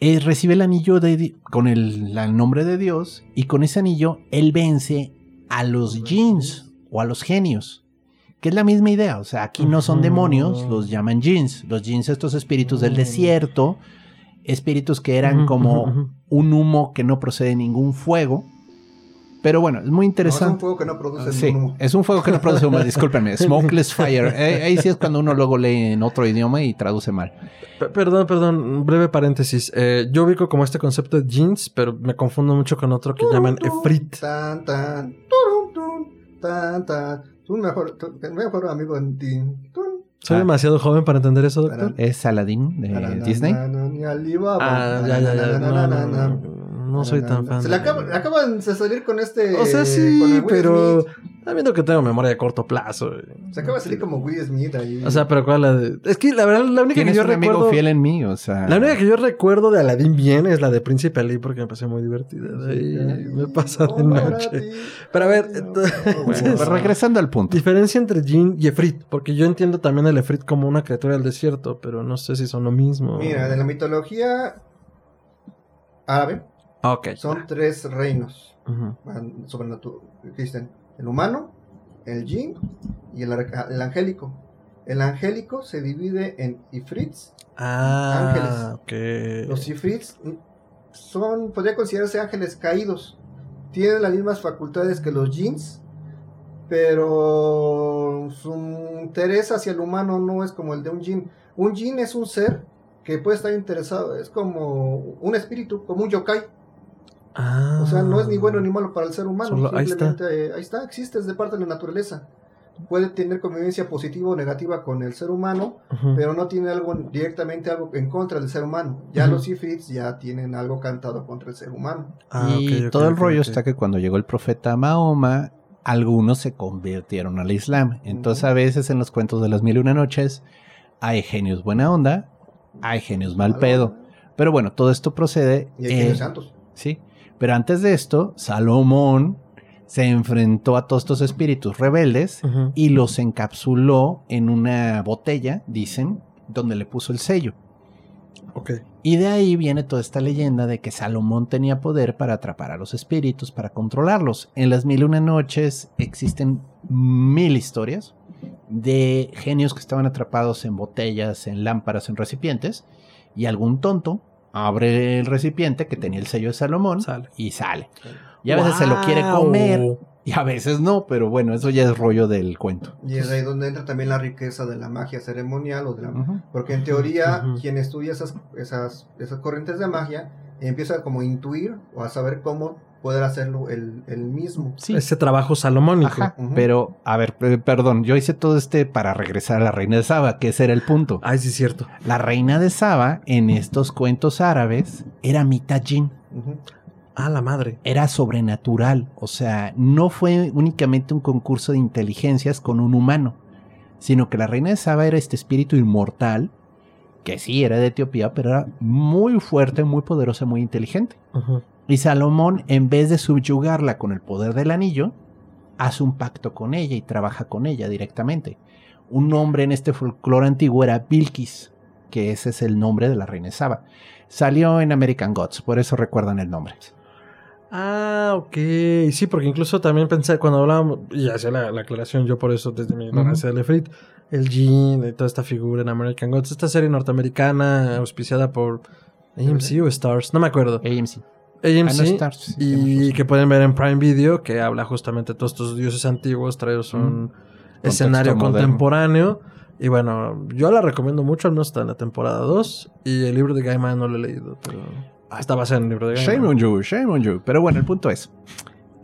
A: Eh, recibe el anillo de, con el, el nombre de Dios y con ese anillo él vence a los jinns o a los genios. Que es la misma idea, o sea, aquí no son demonios, los llaman jinns. Los jinns, estos espíritus del
B: Mm.
A: desierto, espíritus que eran como un humo que no procede de ningún fuego. Pero bueno, es muy
C: No, es un
A: interesante.
C: fuego que no produce
A: Sí,
C: humo.
A: es un fuego que no produce humo, discúlpenme. Smokeless fire. Eh, ahí sí es cuando uno luego lee en otro idioma y traduce mal.
B: P- Perdón, perdón, breve paréntesis. Eh, yo ubico como este concepto de jeans, pero me confundo mucho con otro que llaman efrit.
C: Tan, tan, tan, tan. Tu mejor, tu mejor amigo en ti.
B: Soy
A: Ah.
B: demasiado joven para entender eso, doctor.
A: Es Aladdin de Disney.
B: Ah, ya, ya, ya. No, no. No, no soy tan fan.
C: Se
B: de-
C: le acaba- le acaban de salir con este.
B: O sea, sí, pero está viendo que tengo memoria de corto plazo.
C: Se acaba de salir como Will Smith ahí.
B: O sea, pero ¿cuál la de...? Es que la verdad, la única que yo
A: un amigo
B: recuerdo...
A: fiel en mí, o sea.
B: La única que yo recuerdo de Aladdin bien es la de Príncipe Ali porque me pasé muy divertida. De ahí me pasa de
C: Oh, para
B: noche.
C: ti.
B: Pero a ver, entonces-
A: Bueno, regresando al punto.
B: Diferencia entre Jin y Efrit, porque yo entiendo también el Efrit como una criatura del desierto, pero no sé si son lo mismo.
C: Mira, de la mitología árabe Son tres reinos sobrenaturales. Existen el humano, el jin y el, el angélico. El angélico se divide en ifrits.
B: Ah, ok.
C: Los ifrits son, podría considerarse ángeles caídos. Tienen las mismas facultades que los jins, pero su interés hacia el humano no es como el de un jin. Un jin es un ser que puede estar interesado, es como un espíritu, como un yokai.
B: Ah.
C: O sea, no es ni bueno ni malo para el ser humano.
B: Solo- ahí está.
C: Simplemente eh, ahí está, existe, es de parte de la naturaleza. Puede tener convivencia positiva o negativa con el ser humano, pero no tiene algo directamente algo en contra del ser humano. Ya los ifrits ya tienen algo cantado contra el ser humano.
B: Ah,
A: y todo el rollo está que cuando llegó el profeta Mahoma, algunos se convirtieron al Islam. Entonces a veces en los cuentos de las mil y una noches hay genios buena onda, hay genios mal pedo. Pero bueno, todo esto procede...
C: Y hay
A: eh,
C: genios santos.
A: Sí, pero antes de esto, Salomón se enfrentó a todos estos espíritus rebeldes y los encapsuló en una botella, dicen, donde le puso el sello.
B: Ok.
A: Y de ahí viene toda esta leyenda de que Salomón tenía poder para atrapar a los espíritus, para controlarlos. En las mil y una noches existen mil historias de genios que estaban atrapados en botellas, en lámparas, en recipientes, y algún tonto abre el recipiente que tenía el sello de Salomón
B: Sale.
A: y sale. Y a veces se lo quiere comer y a veces no, pero bueno, eso ya es rollo del cuento.
C: Y es ahí donde entra también la riqueza de la magia ceremonial o de la. Porque en teoría, quien estudia esas, esas, esas corrientes de magia empieza como a intuir o a saber cómo poder hacerlo él, él mismo.
A: Sí.
B: Ese trabajo salomónico.
A: Ajá, pero a ver, perdón, yo hice todo este para regresar a la reina de Saba, que ese era el punto.
B: Ay, sí, es cierto.
A: La reina de Saba en estos cuentos árabes era mitad jin.
B: Ah, la madre.
A: era sobrenatural, o sea, no fue únicamente un concurso de inteligencias con un humano, sino que la reina de Saba era este espíritu inmortal, que sí era de Etiopía, pero era muy fuerte, muy poderosa, muy inteligente. Y Salomón, en vez de subyugarla con el poder del anillo, hace un pacto con ella y trabaja con ella directamente. Un nombre en este folclore antiguo era Bilkis, que ese es el nombre de la reina Saba. Salió en American Gods, por eso recuerdan el nombre.
B: Ah, ok. Sí, porque incluso también pensé cuando hablábamos, y hacía la, la aclaración yo por eso desde mi ignorancia del Efrit, el Jean y toda esta figura en American Gods, esta serie norteamericana auspiciada por AMC o Stars, no me acuerdo.
A: AMC.
B: AMC.
A: Ah, no, Stars,
B: y que pueden ver en Prime Video, que habla justamente de todos estos dioses antiguos traídos a un
A: Contexto
B: escenario
A: moderno.
B: contemporáneo. Y bueno, yo la recomiendo mucho, al menos está en la temporada 2. Y el libro de Gaiman no lo he leído, pero está basado en el libro de
A: Shame
B: Gaiman.
A: on you, shame on you. Pero bueno, el punto es,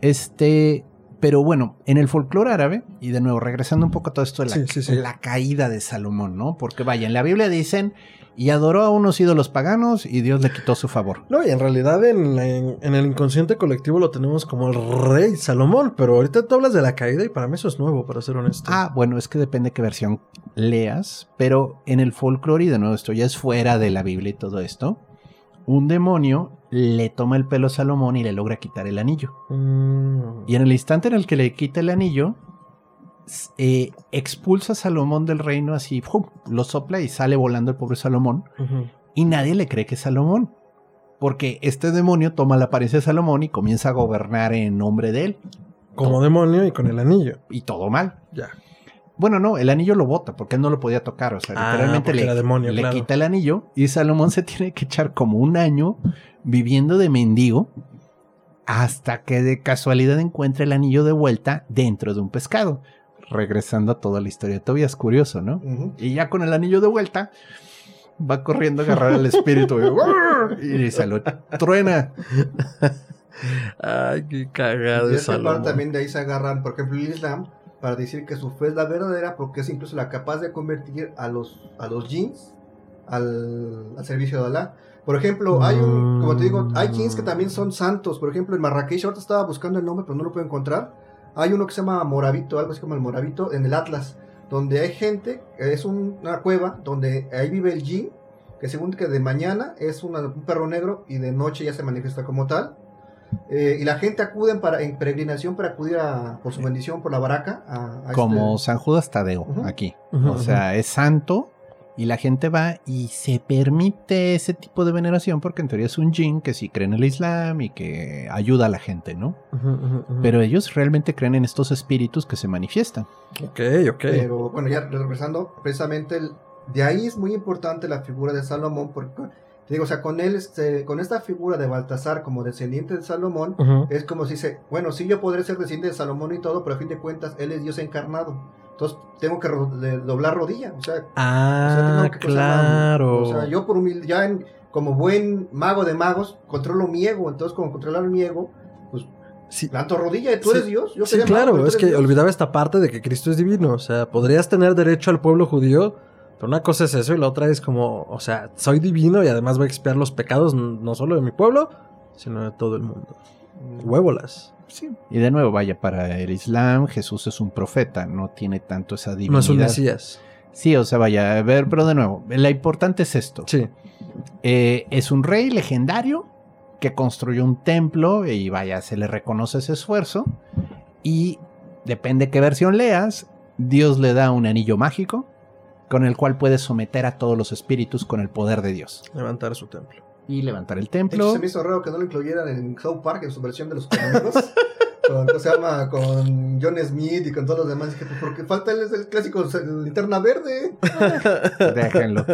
A: este, pero bueno, en el folclore árabe, y de nuevo, regresando un poco a todo esto de la,
B: Sí, sí, sí.
A: la caída de Salomón, ¿no? Porque vaya, en la Biblia dicen, y adoró a unos ídolos paganos y Dios le quitó su favor.
B: No, y en realidad en- en el inconsciente colectivo lo tenemos como el rey Salomón, pero ahorita tú hablas de la caída y para mí eso es nuevo, para ser honesto.
A: Ah, bueno, es que depende qué versión leas, pero en el folclore, y de nuevo, esto ya es fuera de la Biblia y todo esto, un demonio le toma el pelo a Salomón y le logra quitar el anillo.
B: Mm.
A: Y en el instante en el que le quita el anillo, eh, expulsa a Salomón del reino así, ¡pum! lo sopla y sale volando el pobre Salomón. Y nadie le cree que es Salomón. Porque este demonio toma la apariencia de Salomón y comienza a gobernar en nombre de él.
B: Como demonio y con el anillo.
A: Y todo mal.
B: Ya.
A: Bueno, no, el anillo lo bota porque él no lo podía tocar. O sea,
B: Ah,
A: literalmente le,
B: era demonio,
A: le
B: claro.
A: quita el anillo y Salomón se tiene que echar como un año viviendo de mendigo hasta que de casualidad encuentra el anillo de vuelta dentro de un pescado. Regresando a toda la historia de Tobias, curioso, ¿no? Y ya con el anillo de vuelta, va corriendo a agarrar al espíritu y, y se lo truena.
B: Ay, qué cagado
C: Y
B: es
C: esta parte también de ahí se agarran, por ejemplo, el Islam, para decir que su fe es la verdadera, porque es incluso la capaz de convertir a los, a los jeans al, servicio de Alá. Por ejemplo, hay un, como te digo, hay jeans que también son santos. Por ejemplo, en Marrakech, ahorita estaba buscando el nombre, pero no lo puedo encontrar. Hay uno que se llama Moravito, algo así como el Moravito, en el Atlas, donde hay gente, es un- una cueva, donde ahí vive el jin, que según que de mañana es una- un perro negro y de noche ya se manifiesta como tal. Eh, y la gente acude en, para, en peregrinación para acudir a, por su bendición, por la baraca. A, a
A: Como
C: este-
A: San Judas Tadeo aquí. O sea, es santo y la gente va y se permite ese tipo de veneración porque en teoría es un jin que sí cree en el Islam y que ayuda a la gente, ¿no? Pero ellos realmente creen en estos espíritus que se manifiestan.
B: Ok, ok.
C: Pero bueno, ya regresando, precisamente el- de ahí es muy importante la figura de Salomón porque Te digo, o sea, con él, este, con esta figura de Baltasar como descendiente de Salomón, es como si dice, bueno, sí yo podré ser descendiente de Salomón y todo, pero a fin de cuentas él es Dios encarnado. Entonces tengo que ro- doblar rodilla. O sea, o sea,
B: Ah,
C: que- o sea,
B: claro.
C: O sea, yo por humil- ya en- como buen mago de magos, controlo mi ego. Entonces, como controlar mi ego, pues
B: Sí,
C: planto rodilla y tú
B: Sí.
C: eres Dios. Yo
B: Sí,
C: mago,
B: claro, es que
C: Dios.
B: olvidaba esta parte de que Cristo es divino. O sea, podrías tener derecho al pueblo judío, pero una cosa es eso y la otra es como, o sea, soy divino y además voy a expiar los pecados no solo de mi pueblo, sino de todo el mundo. Huévolas.
A: Sí. Y de nuevo, vaya, para el Islam, Jesús es un profeta, no tiene tanto esa divinidad.
B: No es un Mesías.
A: Sí, o sea, vaya, a ver, pero de nuevo, lo importante es esto.
B: Sí.
A: Eh, es un rey legendario que construyó un templo y vaya, se le reconoce ese esfuerzo. Y depende qué versión leas, Dios le da un anillo mágico con el cual puede someter a todos los espíritus con el poder de Dios.
B: Levantar su templo.
A: Y levantar el
C: De hecho,
A: templo.
C: se me hizo raro que no lo incluyeran en South Park en su versión de los cómicos. con, ¿cómo se llama? Con John Smith y con todos los demás. Dije, pues, porque falta el clásico el linterna verde.
A: Déjenlo.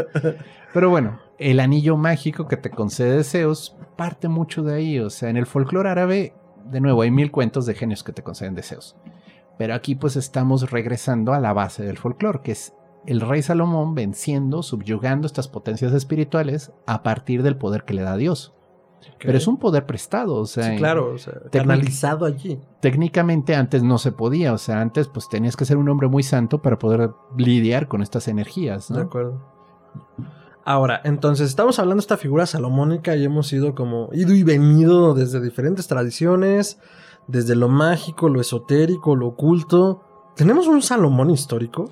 A: Pero bueno, el anillo mágico que te concede deseos parte mucho de ahí. O sea, en el folclore árabe, de nuevo, hay mil cuentos de genios que te conceden deseos. Pero aquí pues estamos regresando a la base del folclore, que es el rey Salomón venciendo, subyugando estas potencias espirituales a partir del poder que le da Dios. Pero es un poder prestado, o sea,
B: Sí, claro, o sea, canalizado allí.
A: técnicamente antes no se podía, o sea, antes pues tenías que ser un hombre muy santo para poder lidiar con estas energías,
B: De
A: ¿no?
B: acuerdo. Ahora, entonces estamos hablando de esta figura salomónica y hemos ido como ido y venido desde diferentes tradiciones, desde lo mágico, lo esotérico, lo oculto. ¿Tenemos un Salomón histórico?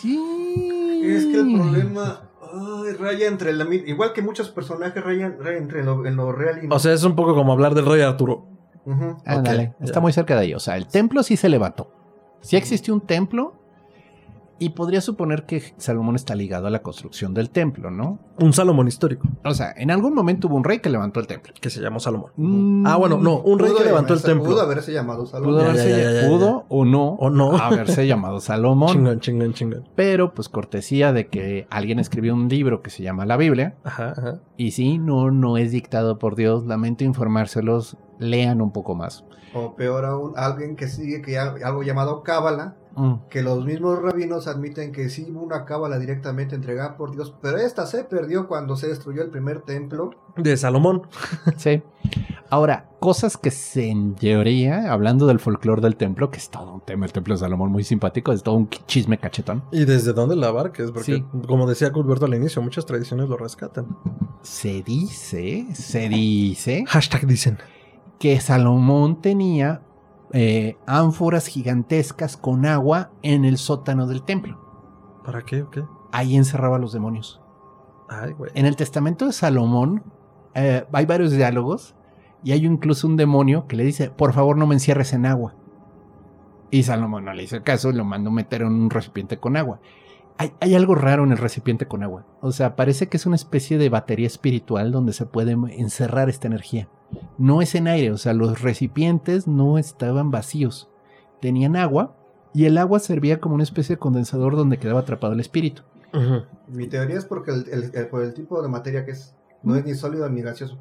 A: Sí.
C: Es que el problema ay, raya entre la igual que muchos personajes rayan, raya entre lo, en lo real y no.
B: O sea, es un poco como hablar del rey Arturo.
A: Ándale, está muy cerca de ahí. O sea, el templo sí se levantó. Sí existió un templo y podría suponer que Salomón está ligado a la construcción del templo, ¿no?
B: Un Salomón histórico,
A: O sea, en algún momento hubo un rey que levantó el templo.
B: que se llamó Salomón.
A: Mm,
B: Ah, bueno, no, un rey que levantó el templo.
C: Pudo haberse llamado Salomón.
A: Pudo, haberse-
B: ya, ya, ya, ya.
A: pudo o no,
B: O no.
A: haberse llamado Salomón.
B: Chingón, chingón, chingón.
A: Pero pues cortesía de que alguien escribió un libro que se llama la Biblia.
B: Ajá, ajá.
A: Y sí, no, no es dictado por Dios. Lamento informárselos. Lean un poco más.
C: O peor aún, alguien que sigue que ya- algo llamado cábala,
A: Mm.
C: que los mismos rabinos admiten que sí hubo una cábala directamente entregada por Dios, pero esta se perdió cuando se destruyó el primer templo.
B: De Salomón.
A: Sí. Ahora, cosas que se en teoría, hablando del folclore del templo, que es todo un tema, el templo de Salomón muy simpático, es todo un chisme cachetón.
B: ¿Y desde dónde la abarques? Porque,
A: Sí.
B: como decía Culberto al inicio, muchas tradiciones lo rescatan.
A: Se dice, se dice
B: Hashtag dicen.
A: que Salomón tenía eh, ánforas gigantescas con agua en el sótano del templo.
B: ¿Para qué o qué?
A: Ahí encerraba a los demonios.
B: Ay, güey.
A: En el testamento de Salomón eh, hay varios diálogos y hay incluso un demonio que le dice, por favor no me encierres en agua. Y Salomón no le hizo caso y lo mandó meter en un recipiente con agua. Hay, hay algo raro en el recipiente con agua. O sea, parece que es una especie de batería espiritual donde se puede encerrar esta energía. No es en aire, o sea, los recipientes no estaban vacíos. Tenían agua y el agua servía como una especie de condensador donde quedaba atrapado el espíritu.
C: Mi teoría es porque el, el- el- por el tipo de materia que es. No es ni sólido ni gaseoso.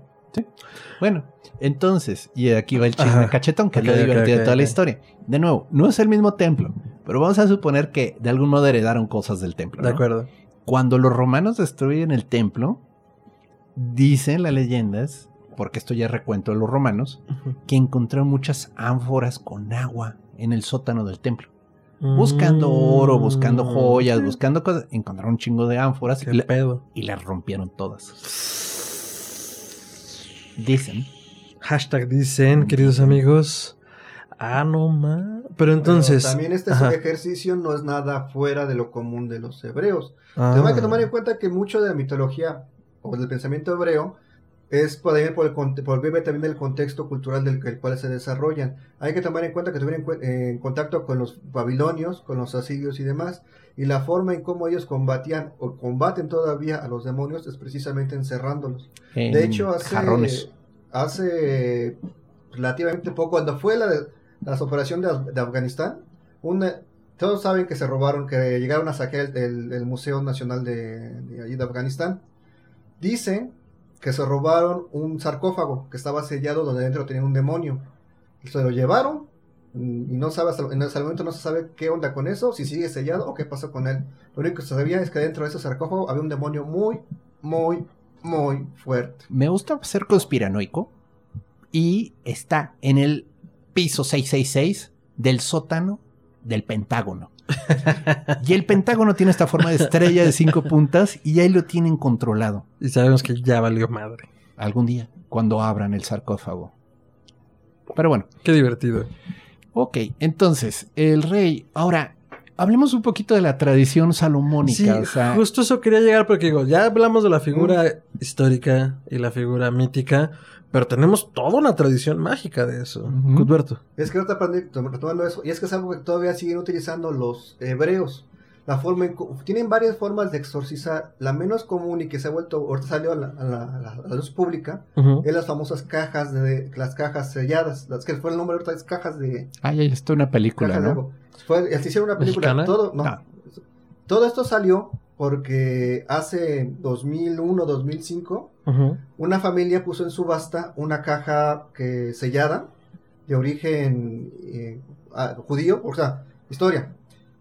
A: Bueno, entonces, y aquí va el chisme
B: Ajá.
A: cachetón, que
B: Ok,
A: es lo divertido de toda la historia. De nuevo, no es el mismo templo, pero vamos a suponer que de algún modo heredaron cosas del templo.
B: De acuerdo.
A: Cuando los romanos destruyen el templo, dicen las leyendas, porque esto ya es recuento de los romanos, que encontraron muchas ánforas con agua en el sótano del templo. Buscando oro, buscando
B: Mm.
A: joyas, buscando cosas, encontraron un chingo de ánforas y, la- y las rompieron todas. Dicen
B: Hashtag dicen, queridos amigos. Ah, no más. Pero entonces.
C: Pero también este
B: ajá.
C: ejercicio no es nada fuera de lo común de los hebreos.
B: Ah.
C: Tenemos que tomar en cuenta que mucho de la mitología o del pensamiento hebreo es por, ahí por, el, por vive también del contexto cultural del que- el cual se desarrollan. Hay que tomar en cuenta que tuvieron en, cue- en contacto con los babilonios, con los asirios y demás, y la forma en cómo ellos combatían o combaten todavía a los demonios es precisamente encerrándolos.
A: en
C: De hecho, hace,
A: jarrones.
C: hace relativamente poco, cuando fue la, la operación de, de Afganistán, una- todos saben que se robaron, que llegaron a saquear el, el- el Museo Nacional de, de allí de Afganistán. Dicen que se robaron un sarcófago que estaba sellado donde dentro tenía un demonio. Se lo llevaron y no sabe en ese momento no se sabe qué onda con eso, si sigue sellado o qué pasó con él. Lo único que se sabía es que dentro de ese sarcófago había un demonio muy, muy, muy fuerte.
A: Me gusta ser conspiranoico y está en el piso 666 del sótano del Pentágono. Y el Pentágono tiene esta forma de estrella de cinco puntas y ahí lo tienen controlado.
B: Y sabemos que ya valió madre.
A: Algún día, cuando abran el sarcófago. Pero bueno.
B: Qué divertido.
A: Ok, entonces, el rey. Ahora, hablemos un poquito de la tradición salomónica.
B: Sí,
A: o sea,
B: justo eso quería llegar porque digo, ya hablamos de la figura histórica y la figura mítica, pero tenemos toda una tradición mágica de eso. Cuthberto.
C: Es que ahorita aprendí- retomando eso, y es que es algo que todavía siguen utilizando los hebreos. La forma en tienen varias formas de exorcizar. La menos común y que se ha vuelto, ahorita salió a la, a la- a luz pública, es las famosas cajas de, las cajas selladas. Las que fue el nombre ahorita es cajas de,
A: ay, ahí está una película, ¿no?
C: Fue, se hicieron una película.
B: ¿Mexicana?
C: Todo, no.
A: No.
C: Todo esto salió porque hace 2001, 2005,
B: Ujú.
C: una familia puso en subasta una caja que sellada de origen eh, judío, o sea, historia.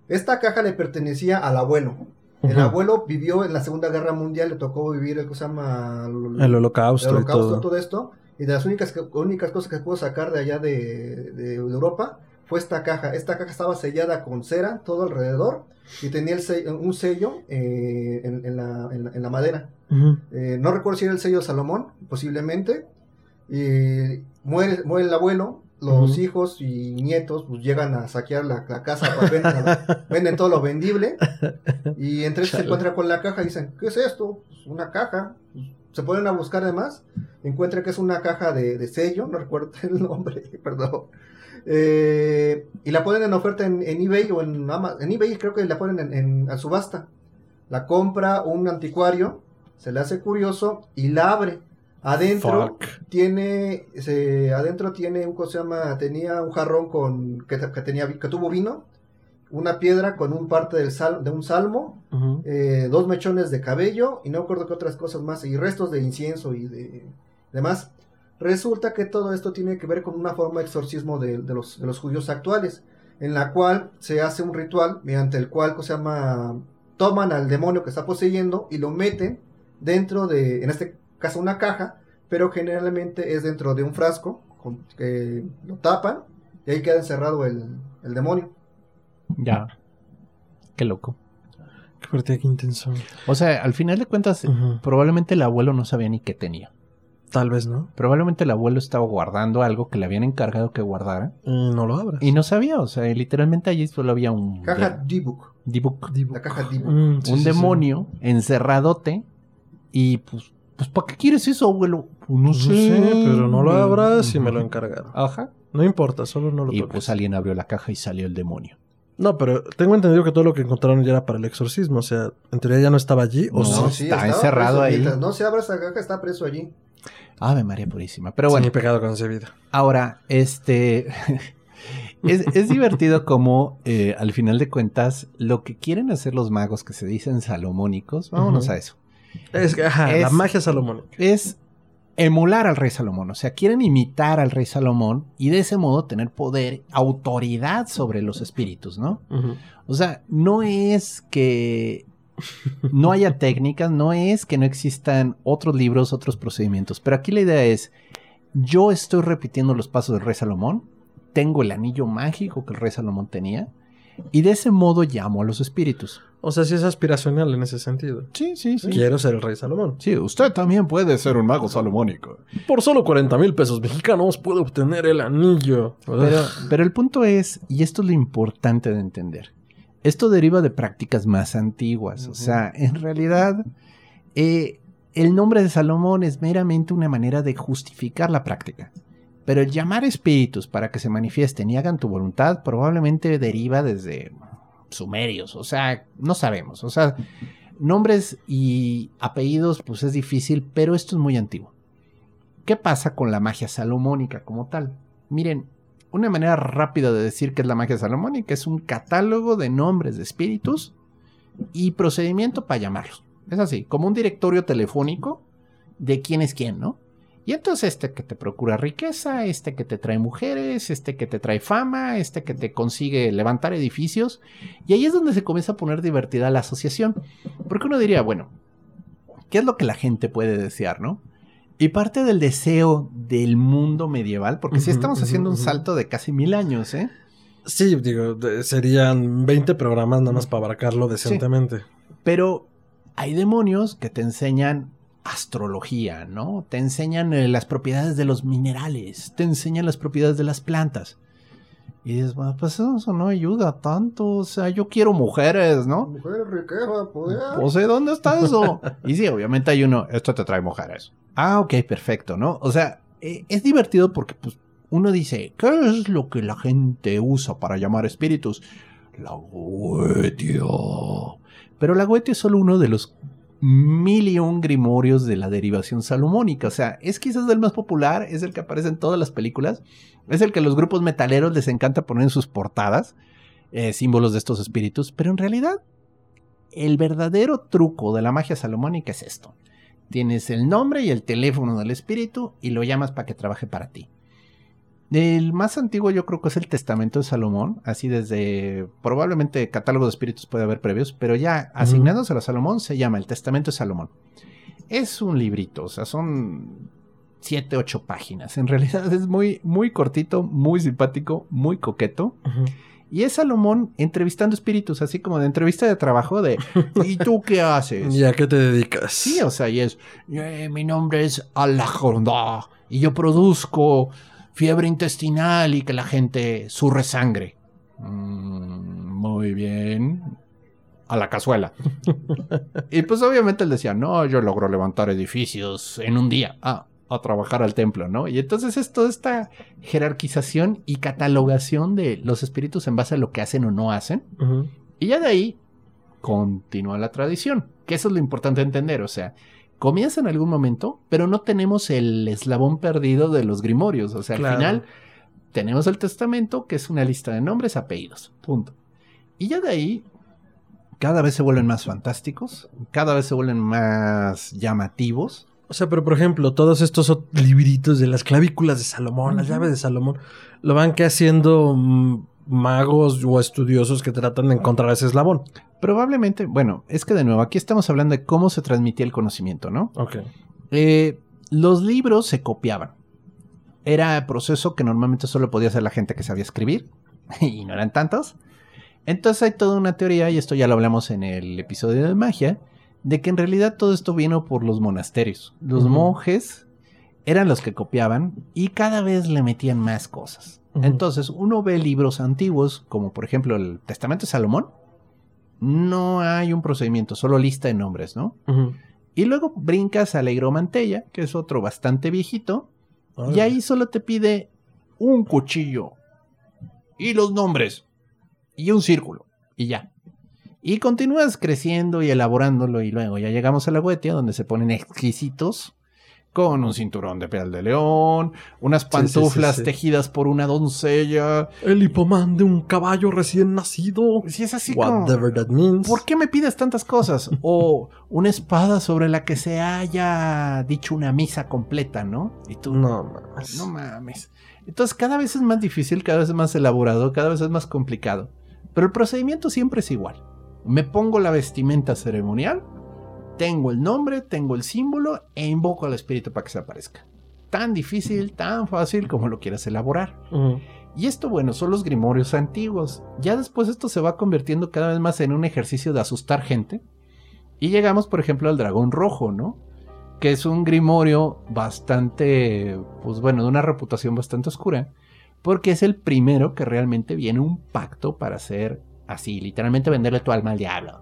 C: Esta caja le pertenecía al abuelo. El abuelo vivió en la Segunda Guerra Mundial, le tocó vivir el que se llama
B: El holocausto,
C: el holocausto,
B: y todo.
C: todo esto. Y de las únicas, únicas cosas que pudo sacar de allá de, de Europa fue esta caja. Esta caja estaba sellada con cera todo alrededor y tenía el sello- un sello eh, en, en la, en la- en la madera. Eh, no recuerdo si era el sello de Salomón, posiblemente. Y muere, muere el abuelo, los hijos y nietos pues, llegan a saquear la, la casa, pues, venden, venden todo lo vendible. Y entre ellos se encuentran con la caja y dicen, ¿qué es esto? Pues, una caja. Pues, se ponen a buscar además, encuentran que es una caja de, de sello, no recuerdo el nombre, perdón. Eh, y la ponen en oferta en, en eBay o en Amazon. En eBay creo que la ponen en, en- a subasta. La compra un anticuario, se le hace curioso y la abre. Adentro
B: Fuck.
C: tiene, se, adentro tiene un cosa se llama, tenía un jarrón con que, que tenía que tuvo vino, una piedra con un parte del sal, de un salmo, eh, dos mechones de cabello y no recuerdo qué otras cosas más y restos de incienso y de demás. Resulta que todo esto tiene que ver con una forma de exorcismo de, de los, de los judíos actuales, en la cual se hace un ritual mediante el cual se llama toman al demonio que está poseyendo y lo meten dentro de, en este caso, una caja, pero generalmente es dentro de un frasco con, que lo tapan y ahí queda encerrado el, el demonio.
A: Ya. Qué loco.
B: Qué fuerte, qué intenso.
A: O sea, al final de cuentas, probablemente el abuelo no sabía ni qué tenía.
B: Tal vez, ¿no?
A: Probablemente el abuelo estaba guardando algo que le habían encargado que guardara.
B: Y no lo abras.
A: Y no sabía, o sea, literalmente allí solo había un...
C: Caja
A: de-
C: D-Book, la caja D-Book.
B: Mm, sí,
A: un
B: sí, sí.
A: demonio encerradote. Y pues, pues ¿para qué quieres eso, abuelo? Pues no
B: No
A: sé.
B: sé, pero no lo abras y me lo encargaron.
A: Ajá.
B: No importa, solo no lo
A: Y
B: toques.
A: pues alguien abrió la caja y salió el demonio.
B: No, pero tengo entendido que todo lo que encontraron ya era para el exorcismo. O sea, en teoría ya no estaba allí. O
A: No,
B: sí.
A: Está encerrado ahí.
C: Mientras no se abra esa caja, está preso allí.
A: Ave María Purísima. Pero bueno,
B: mi pecado concebido.
A: ahora, este... es, es divertido como, eh, al final de cuentas, lo que quieren hacer los magos que se dicen salomónicos, vámonos a eso,
B: Es ajá,
A: Es-
B: la magia salomónica.
A: es emular al rey Salomón. O sea, quieren imitar al rey Salomón y de ese modo tener poder, autoridad sobre los espíritus, ¿no? O sea, no es que no haya técnicas, no es que no existan otros libros, otros procedimientos, pero aquí la idea es, yo estoy repitiendo los pasos del rey Salomón, tengo el anillo mágico que el rey Salomón tenía, y de ese modo llamo a los espíritus.
B: O sea, sí es aspiracional en ese sentido.
A: Sí, sí, sí.
B: Quiero ser el rey Salomón.
A: Sí, usted también puede ser un mago salomónico.
B: Por solo 40 mil pesos mexicanos puedo obtener el anillo.
A: Pero, pero el punto es, y esto es lo importante de entender, esto deriva de prácticas más antiguas. O sea, en realidad, eh, el nombre de Salomón es meramente una manera de justificar la práctica. Pero el llamar espíritus para que se manifiesten y hagan tu voluntad probablemente deriva desde sumerios. O sea, no sabemos. O sea, nombres y apellidos, pues es difícil, pero esto es muy antiguo. ¿Qué pasa con la magia salomónica como tal? Miren, una manera rápida de decir que es la magia salomónica es un catálogo de nombres de espíritus y procedimiento para llamarlos. Es así, como un directorio telefónico de quién es quién, ¿no? Y entonces este que te procura riqueza, este que te trae mujeres, este que te trae fama, este que te consigue levantar edificios. Y ahí es donde se comienza a poner divertida la asociación. Porque uno diría, bueno, ¿qué es lo que la gente puede desear, no? Y parte del deseo del mundo medieval, porque si
B: Ujú,
A: estamos
B: ujú,
A: haciendo un salto de casi mil años, ¿eh?
B: Sí, digo, serían 20 programas nada más para abarcarlo decentemente.
A: Pero hay demonios que te enseñan astrología, ¿no? Te enseñan eh, las propiedades de los minerales, te enseñan las propiedades de las plantas. Y dices, "Bueno, pues eso no ayuda tanto, o sea, yo quiero mujeres, ¿no?
C: Mujer, riqueza, poder.
A: O sea, ¿dónde está eso? Y sí, obviamente hay uno, esto te trae mujeres. Ah, ok, perfecto, ¿no? O sea, eh, es divertido porque pues, uno dice, ¿qué es lo que la gente usa para llamar espíritus? La goetia. Pero la goetia es solo uno de los mil y un grimorios de la derivación salomónica. O sea, es quizás el más popular, es el que aparece en todas las películas, es el que a los grupos metaleros les encanta poner en sus portadas, eh, símbolos de estos espíritus, pero en realidad el verdadero truco de la magia salomónica es esto. Tienes el nombre y el teléfono del espíritu y lo llamas para que trabaje para ti. El más antiguo yo creo que es el Testamento de Salomón, así desde probablemente catálogo de espíritus puede haber previos, pero ya asignándose a Salomón se llama el Testamento de Salomón. Es un librito, o sea, son siete, ocho páginas. En realidad es muy, muy cortito, muy simpático, muy coqueto. Y es Salomón entrevistando espíritus, así como de entrevista de trabajo de ¿Y tú qué haces?
B: ¿Y a qué te dedicas?
A: Sí, o sea, y es "Eh, mi nombre es Alajonda y yo produzco fiebre intestinal y que la gente surre sangre. "Mm, muy bien. A la cazuela. y pues obviamente él decía, no, yo logro levantar edificios en un día. Ah, a trabajar al templo, ¿no? Y entonces es toda esta jerarquización y catalogación de los espíritus en base a lo que hacen o no hacen. Y ya de ahí continúa la tradición, que eso es lo importante entender, o sea, comienza en algún momento, pero no tenemos el eslabón perdido de los grimorios, o sea,
B: Claro.
A: al final tenemos el testamento, que es una lista de nombres, apellidos, punto. Y ya de ahí, cada vez se vuelven más fantásticos, cada vez se vuelven más llamativos.
B: O sea, pero por ejemplo, todos estos libritos de las clavículas de Salomón, las llaves de Salomón, lo van que haciendo mm, magos o estudiosos que tratan de encontrar ese eslabón.
A: Probablemente, bueno, es que de nuevo, aquí estamos hablando de cómo se transmitía el conocimiento, ¿no?
B: Ok.
A: Eh, los libros se copiaban. Era proceso que normalmente solo podía hacer la gente que sabía escribir, y no eran tantos. Entonces hay toda una teoría, y esto ya lo hablamos en el episodio de magia, de que en realidad todo esto vino por los monasterios. Los monjes eran los que copiaban y cada vez le metían más cosas. Entonces uno ve libros antiguos, como por ejemplo el Testamento de Salomón, no hay un procedimiento, solo lista de nombres, ¿no? Y luego brincas a la Higromantella, que es otro bastante viejito, y ahí solo te pide un cuchillo y los nombres y un círculo y ya. Y continúas creciendo y elaborándolo y luego ya llegamos a la Goetia donde se ponen exquisitos con un cinturón de piel de león, unas
B: sí, sí,
A: pantuflas
B: sí.
A: tejidas por una doncella.
B: El hipomán de un caballo recién nacido.
A: Si es así como...
B: Whatever that means.
A: ¿Por qué me pides tantas cosas? O una espada sobre la que se haya dicho una misa completa, ¿no? Y tú,
B: No mames.
A: no mames. Entonces cada vez es más difícil, cada vez es más elaborado, cada vez es más complicado. Pero el procedimiento siempre es igual. Me pongo la vestimenta ceremonial, tengo el nombre, tengo el símbolo e invoco al espíritu para que se aparezca. Tan difícil, tan fácil como lo quieras elaborar. Y esto, bueno, son los grimorios antiguos. Ya después esto se va convirtiendo cada vez más en un ejercicio de asustar gente. Y llegamos, por ejemplo, al dragón rojo, ¿no? Que es un grimorio bastante, pues bueno, de una reputación bastante oscura. Porque es el primero que realmente viene un pacto para hacer así, literalmente venderle tu alma al diablo.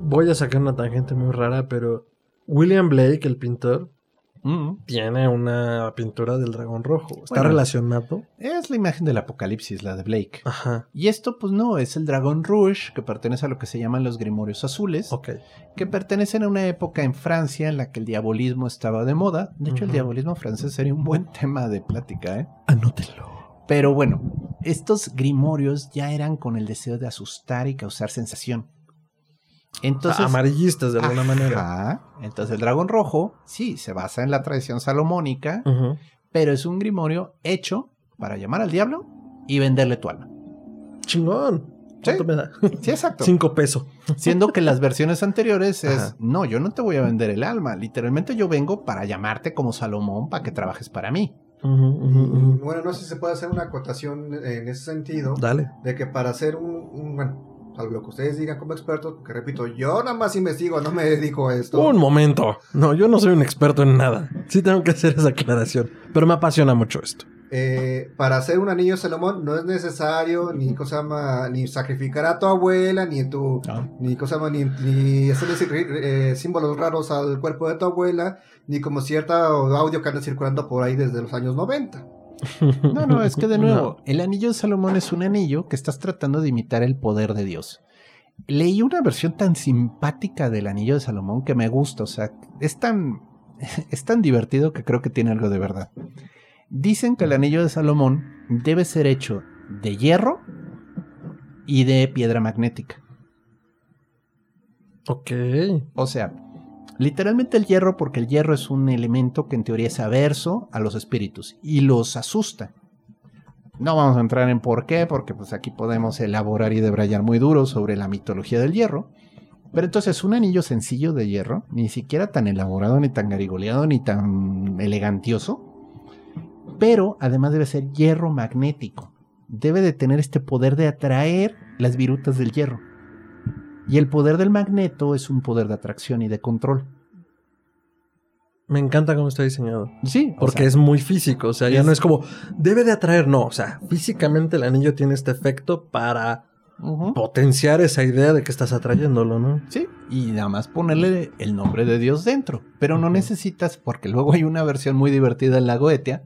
B: Voy a sacar una tangente muy rara, pero William Blake, el pintor,
A: Mm.
B: tiene una pintura del dragón rojo. ¿Está
A: Bueno.
B: relacionado?
A: Es la imagen del apocalipsis, la de Blake.
B: Ajá.
A: Y esto, pues no, es el dragón rouge, que pertenece a lo que se llaman los grimorios azules.
B: Ok.
A: que pertenecen a una época en Francia en la que el diabolismo estaba de moda. De hecho, el diabolismo francés sería un buen tema de plática, ¿eh?
B: Anótelo.
A: Pero bueno, estos grimorios ya eran con el deseo de asustar y causar sensación. Entonces,
B: Amarillistas de alguna manera.
A: Ajá. Entonces el dragón rojo, sí, se basa en la tradición salomónica, pero es un grimorio hecho para llamar al diablo y venderle tu alma.
B: Chingón. ¿Cuánto
A: Sí.
B: me da?
A: Sí, exacto.
B: Cinco pesos.
A: Siendo que las versiones anteriores es,
B: Ajá.
A: no, yo no te voy a vender el alma. Literalmente yo vengo para llamarte como Salomón para que trabajes para mí.
C: Bueno, no sé si se puede hacer una acotación en ese sentido,
B: Dale.
C: de que para hacer un, un- bueno, salvo lo que ustedes digan como expertos, porque repito, yo nada más investigo, no me dedico a esto.
B: Un momento. No, yo no soy un experto en nada. Sí tengo que hacer esa aclaración. Pero me apasiona mucho esto.
C: Eh, para hacer un anillo de Salomón no es necesario ni cosa llama, ni sacrificar a tu abuela, ni tu, ni cosa llama, ni, ni hacerle eh, símbolos raros al cuerpo de tu abuela, ni como cierta audio que anda circulando por ahí desde los años 90.
A: No, no, es que de nuevo,
B: No.
A: el anillo de Salomón es un anillo que estás tratando de imitar el poder de Dios. Leí una versión tan simpática del anillo de Salomón que me gusta, o sea, es tan, es tan divertido que creo que tiene algo de verdad. Dicen que el anillo de Salomón debe ser hecho de hierro y de piedra magnética.
B: Ok.
A: O sea, literalmente el hierro, porque el hierro es un elemento que en teoría es averso a los espíritus y los asusta. No vamos a entrar en por qué, porque pues aquí podemos elaborar y debrayar muy duro sobre la mitología del hierro. Pero entonces un anillo sencillo de hierro, ni siquiera tan elaborado, ni tan garigoleado, ni tan elegantioso, pero además debe ser hierro magnético. Debe de tener este poder de atraer las virutas del hierro. Y el poder del magneto es un poder de atracción y de control.
B: Me encanta cómo está diseñado.
A: Sí,
B: Porque es muy físico. O sea, ya
A: es-
B: no es como debe de atraer. No, o sea, físicamente el anillo tiene este efecto para potenciar esa idea de que estás atrayéndolo, ¿no?
A: Sí, y nada más ponerle el nombre de Dios dentro. Pero no necesitas, porque luego hay una versión muy divertida en la Goetia,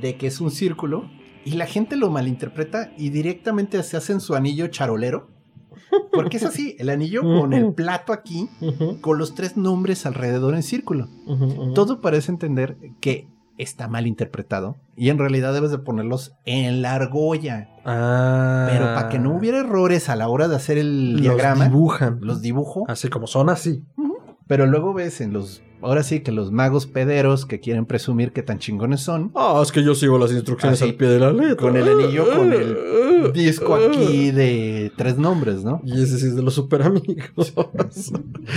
A: de que es un círculo y la gente lo malinterpreta y directamente se hacen su anillo charolero. Porque es así, el anillo con el plato aquí, con los tres nombres alrededor en círculo. Todo parece entender que está mal interpretado y en realidad debes de ponerlos en la argolla.
B: Ah.
A: Pero para que no hubiera errores a la hora de hacer el
B: Los
A: diagrama,
B: dibujan.
A: los dibujo.
B: Así como son así.
A: Pero luego ves en los, ahora sí que los magos pederos que quieren presumir que tan chingones son,
B: Ah, es que yo sigo las instrucciones
A: Así,
B: al pie de la letra.
A: con el anillo, con el disco aquí de tres nombres, ¿no?
B: Y ese sí es de los super amigos.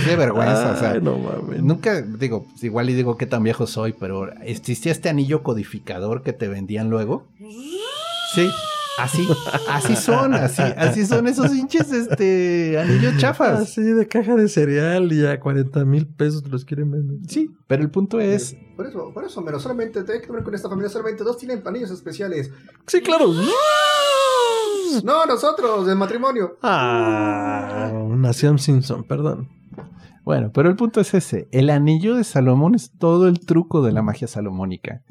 A: Qué vergüenza, o sea.
B: Ay, no mames.
A: Nunca, digo, igual y digo qué tan viejo soy, pero existía este anillo codificador que te vendían luego. Sí, así, así son, así, así son esos hinches, este, anillos chafas.
B: Así de caja de cereal y a 40 mil pesos te los quieren vender.
A: Sí, pero el punto es,
C: Por eso, por eso, pero solamente, hay que ver con esta familia, solamente dos tienen anillos especiales.
B: Sí, claro.
C: No, nosotros, del matrimonio.
B: Ah, nació Simpson, perdón.
A: Bueno, pero el punto es ese. El anillo de Salomón es todo el truco de la magia salomónica.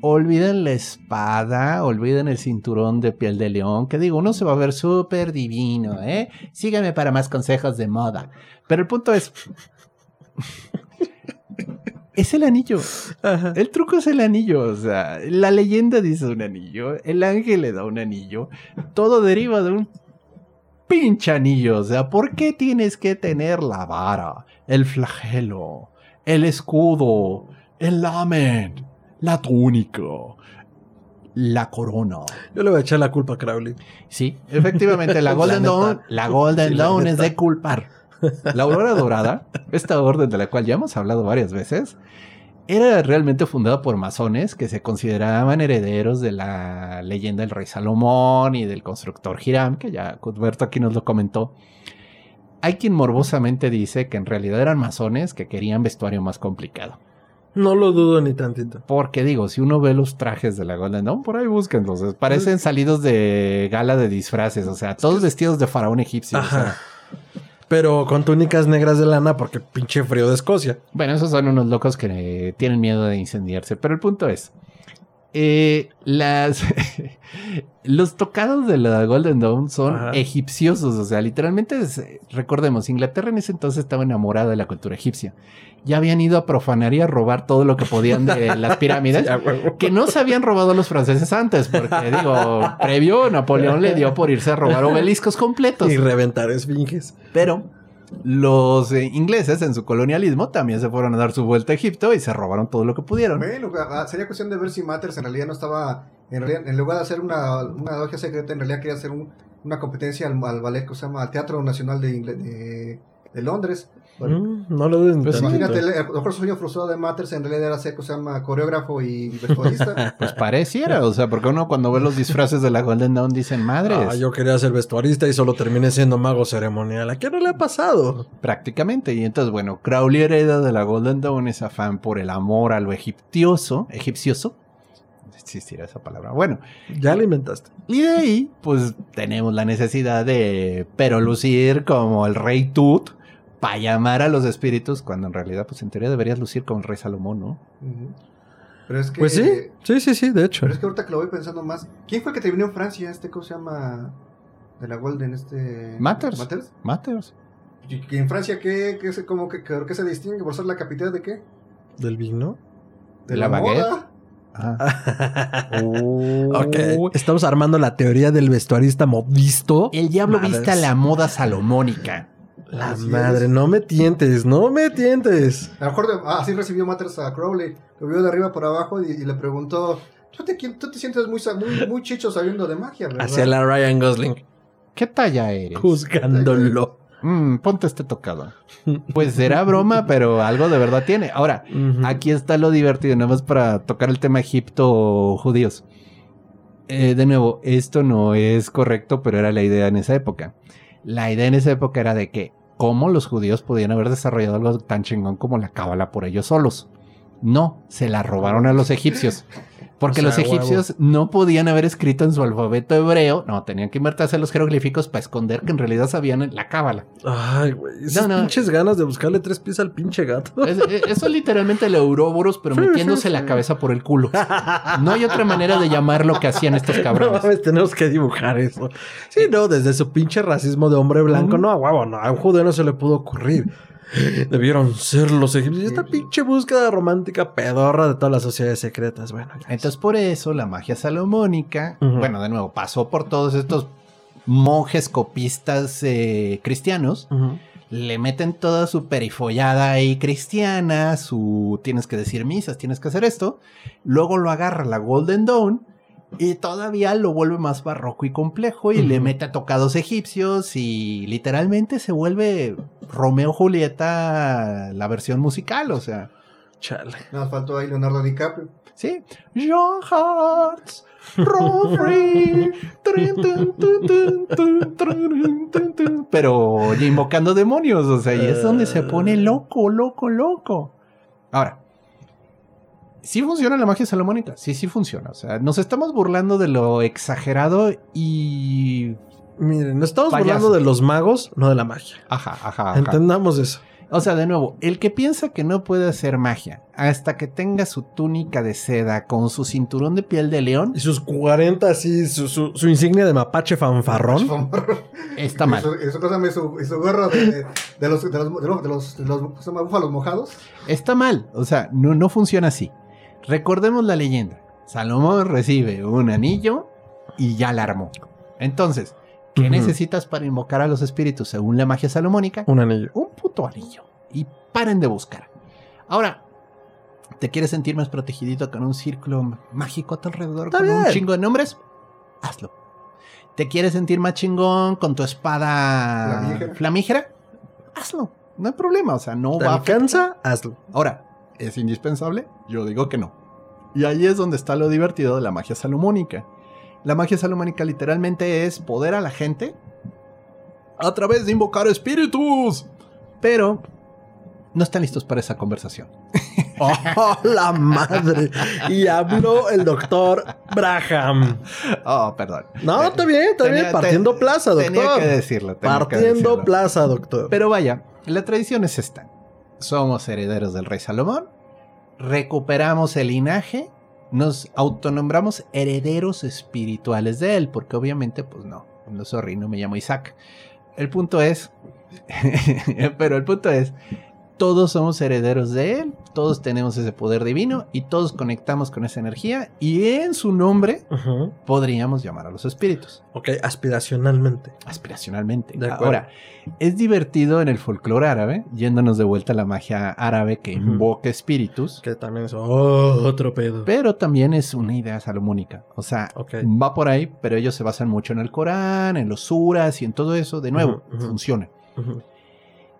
A: Olviden la espada, olviden el cinturón de piel de león, que digo, uno se va a ver súper divino, ¿eh? Síganme para más consejos de moda. Pero el punto es... es el anillo.
B: Ajá.
A: El truco es el anillo, o sea, la leyenda dice un anillo, el ángel le da un anillo, todo deriva de un pinche anillo, o sea, ¿por qué tienes que tener la vara, el flagelo, el escudo, el lamen, la túnica, la corona?
B: Yo le voy a echar la culpa a Crowley.
A: Sí, efectivamente, la Golden. Dawn, la Golden
B: Sí, la
A: Dawn es de culpar. La Aurora Dorada, esta orden de la cual ya hemos hablado varias veces, era realmente fundada por masones que se consideraban herederos de la leyenda del rey Salomón y del constructor Hiram, que ya Cuthberto aquí nos lo comentó. Hay quien morbosamente dice que en realidad eran masones que querían vestuario más complicado.
B: No lo dudo ni tantito.
A: Porque digo, si uno ve los trajes de la Golden Dawn, por ahí búsquenlos. Parecen salidos de gala de disfraces, o sea, todos vestidos de faraón egipcio. o sea.
B: Ajá. Pero con túnicas negras de lana porque pinche frío de Escocia.
A: Bueno, esos son unos locos que tienen miedo de incendiarse. Pero el punto es, eh, las los tocados de la Golden Dawn son
B: Ajá.
A: egipciosos. O sea, literalmente, es- recordemos, Inglaterra en ese entonces estaba enamorada de la cultura egipcia. Ya habían ido a profanar y a robar todo lo que podían de las pirámides. Que no se habían robado los franceses antes, porque digo, previo Napoleón le dio por irse a robar obeliscos completos.
B: Y reventar esfinges.
A: Pero Los eh, ingleses en su colonialismo también se fueron a dar su vuelta a Egipto y se robaron todo lo que pudieron.
C: Ah, sería cuestión de ver si Matters en realidad no estaba. En, realidad, en lugar de hacer una, una logia secreta, en realidad quería hacer un- una competencia al, al ballet que se llama Teatro Nacional de, de Londres. Bueno,
B: Mm, no lo duden
A: Pues.
C: Imagínate, el, a lo mejor su sueño frustrado de Matters en realidad era ser, que se llama coreógrafo y vestuarista.
A: Pues pareciera, o sea, porque uno cuando ve los disfraces de la Golden Dawn dicen madres.
B: Ah, yo quería ser vestuarista y solo terminé siendo mago ceremonial. ¿A quién no le ha pasado?
A: Prácticamente. Y entonces, bueno, Crowley hereda de la Golden Dawn ese afán por el amor a lo egiptioso, egipcioso. Existirá esa palabra. Bueno,
B: Ya la inventaste.
A: y de ahí, pues tenemos la necesidad de, pero lucir como el rey Tut para llamar a los espíritus, cuando en realidad, pues en teoría deberías lucir como el rey Salomón, ¿no?
C: Pero es que.
B: Pues sí, sí, sí, sí, de hecho.
C: Pero es que ahorita que lo voy pensando más. ¿Quién fue el que terminó en Francia? Este, ¿cómo se llama? De la Golden, este.
A: Matters.
C: Matters.
A: Matters.
C: ¿Y y en Francia qué, qué, se, como que, qué se distingue? ¿Por ser la capital de qué?
B: ¿Del vino?
C: De
A: La baguette.
C: moda.
A: Ah.
B: ok, estamos armando la teoría del vestuarista modisto.
A: El diablo
B: Madres.
A: viste a la moda salomónica.
B: La
C: Así
B: madre,
C: es.
B: no me tientes, no me tientes.
C: A lo mejor de- ah, así recibió Matters a Crowley. Lo vio de arriba por abajo y, y le preguntó: ¿Tú te, qui- tú te sientes muy, sa- muy, muy chicho sabiendo de magia, ¿verdad?
B: Hacia la Ryan Gosling,
A: ¿Qué talla eres?
B: juzgándolo.
A: Mm, ponte este tocado. Pues será broma, pero algo de verdad tiene. Ahora, aquí está lo divertido, nada más para tocar el tema Egipto-judíos. Eh, de nuevo, esto no es correcto, pero era la idea en esa época. La idea en esa época era de que cómo los judíos podían haber desarrollado algo tan chingón como la cábala por ellos solos. No, se la robaron a los egipcios. Porque
B: O sea,
A: los egipcios no podían haber escrito en su alfabeto hebreo, no, tenían que invertirse los jeroglíficos para esconder que en realidad sabían la cábala.
B: Ay, güey. Esas
A: No, no.
B: pinches ganas de buscarle tres pies al pinche gato.
A: Es- es- eso es literalmente el Ouroboros, pero
B: Sí,
A: metiéndose
B: sí,
A: la cabeza por el culo. No hay otra manera de llamar lo que hacían estos
B: No
A: cabrones.
B: mames, tenemos que dibujar eso. Sí, no, desde su pinche racismo de hombre blanco, no, a huevo, no, a un judío no se le pudo ocurrir. Debieron ser los egipcios. Y esta pinche búsqueda romántica pedorra de todas las sociedades secretas. Bueno.
A: Entonces, por eso la magia salomónica, bueno, de nuevo, pasó por todos estos monjes copistas eh, cristianos. Le meten toda su perifollada ahí cristiana, su tienes que decir misas, tienes que hacer esto. Luego lo agarra la Golden Dawn y todavía lo vuelve más barroco y complejo y le mete tocados egipcios y literalmente se vuelve Romeo Julieta la versión musical, o sea,
B: Chale.
C: Más faltó ahí Leonardo DiCaprio.
A: sí. Your hearts free. Pero invocando demonios, o sea, y es donde se pone loco, loco, loco. Ahora, ¿sí funciona la magia salomónica? Sí, sí funciona. O sea, nos estamos burlando de lo exagerado y.
B: Miren, nos estamos
A: Payaso.
B: hablando de los magos, no de la magia.
A: Ajá, ajá, ajá.
B: Entendamos eso.
A: O sea, de nuevo, el que piensa que no puede hacer magia hasta que tenga su túnica de seda con su cinturón de piel de león,
B: Y sus 40 así, su, su, su insignia de mapache fanfarrón.
A: está mal.
C: Y su, y su, cosa, y su, y su gorro de, de los, de los, de los, de los, de los- mojados.
A: Está mal. O sea, no, no funciona así. Recordemos la leyenda. Salomón recibe un anillo y ya la armó. Entonces, ¿qué necesitas para invocar a los espíritus según la magia salomónica?
B: Un anillo.
A: Un puto anillo. Y paren de buscar. Ahora, ¿te quieres sentir más protegidito con un círculo mágico a tu alrededor
B: Está
A: con un chingo de nombres? Hazlo. ¿Te quieres sentir más chingón con tu espada
C: Flamígera.
A: flamígera? Hazlo. No hay problema. O sea, no
B: ¿Te
A: va a
B: alcanza? Hazlo.
A: Ahora, ¿es indispensable? Yo digo que no. Y ahí es donde está lo divertido de la magia salomónica. La magia salomónica literalmente es poder a la gente a través de invocar espíritus. Pero no están listos para esa conversación.
B: ¡Oh, la madre! Y habló el doctor Braham.
A: Oh, perdón.
B: No, está bien, está
A: Tenía-
B: bien. Partiendo plaza,
A: Tenía
B: doctor.
A: que decirlo. tenía que
B: Partiendo
A: decirlo.
B: plaza, doctor.
A: Pero vaya, la tradición es esta. Somos herederos del rey Salomón, recuperamos el linaje, nos autonombramos herederos espirituales de él, porque obviamente, pues no, no sorry, no me llamo Isaac. El punto es, pero el punto es, todos somos herederos de él, todos tenemos ese poder divino y todos conectamos con esa energía y en su nombre podríamos llamar a los espíritus,
B: Ok, aspiracionalmente.
A: aspiracionalmente.
B: De acuerdo.
A: Ahora, es divertido en el folclore árabe, yéndonos de vuelta a la magia árabe que invoca espíritus,
B: Que también es otro pedo.
A: pero también es una idea salomónica. O sea, va por ahí, pero ellos se basan mucho en el Corán, en los suras y en todo eso. De nuevo, funciona.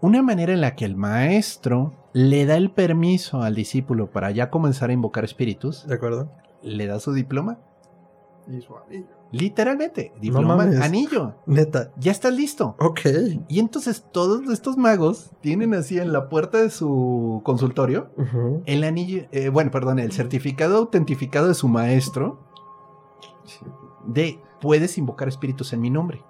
A: Una manera en la que el maestro le da el permiso al discípulo para ya comenzar a invocar espíritus,
B: ¿De acuerdo?
A: le da su diploma.
C: Y su anillo.
A: Literalmente, diploma, anillo.
B: Neta.
A: Ya estás listo.
B: Ok.
A: Y entonces todos estos magos tienen así en la puerta de su consultorio el anillo, eh, bueno, perdón, el certificado autentificado de su maestro de puedes invocar espíritus en mi nombre.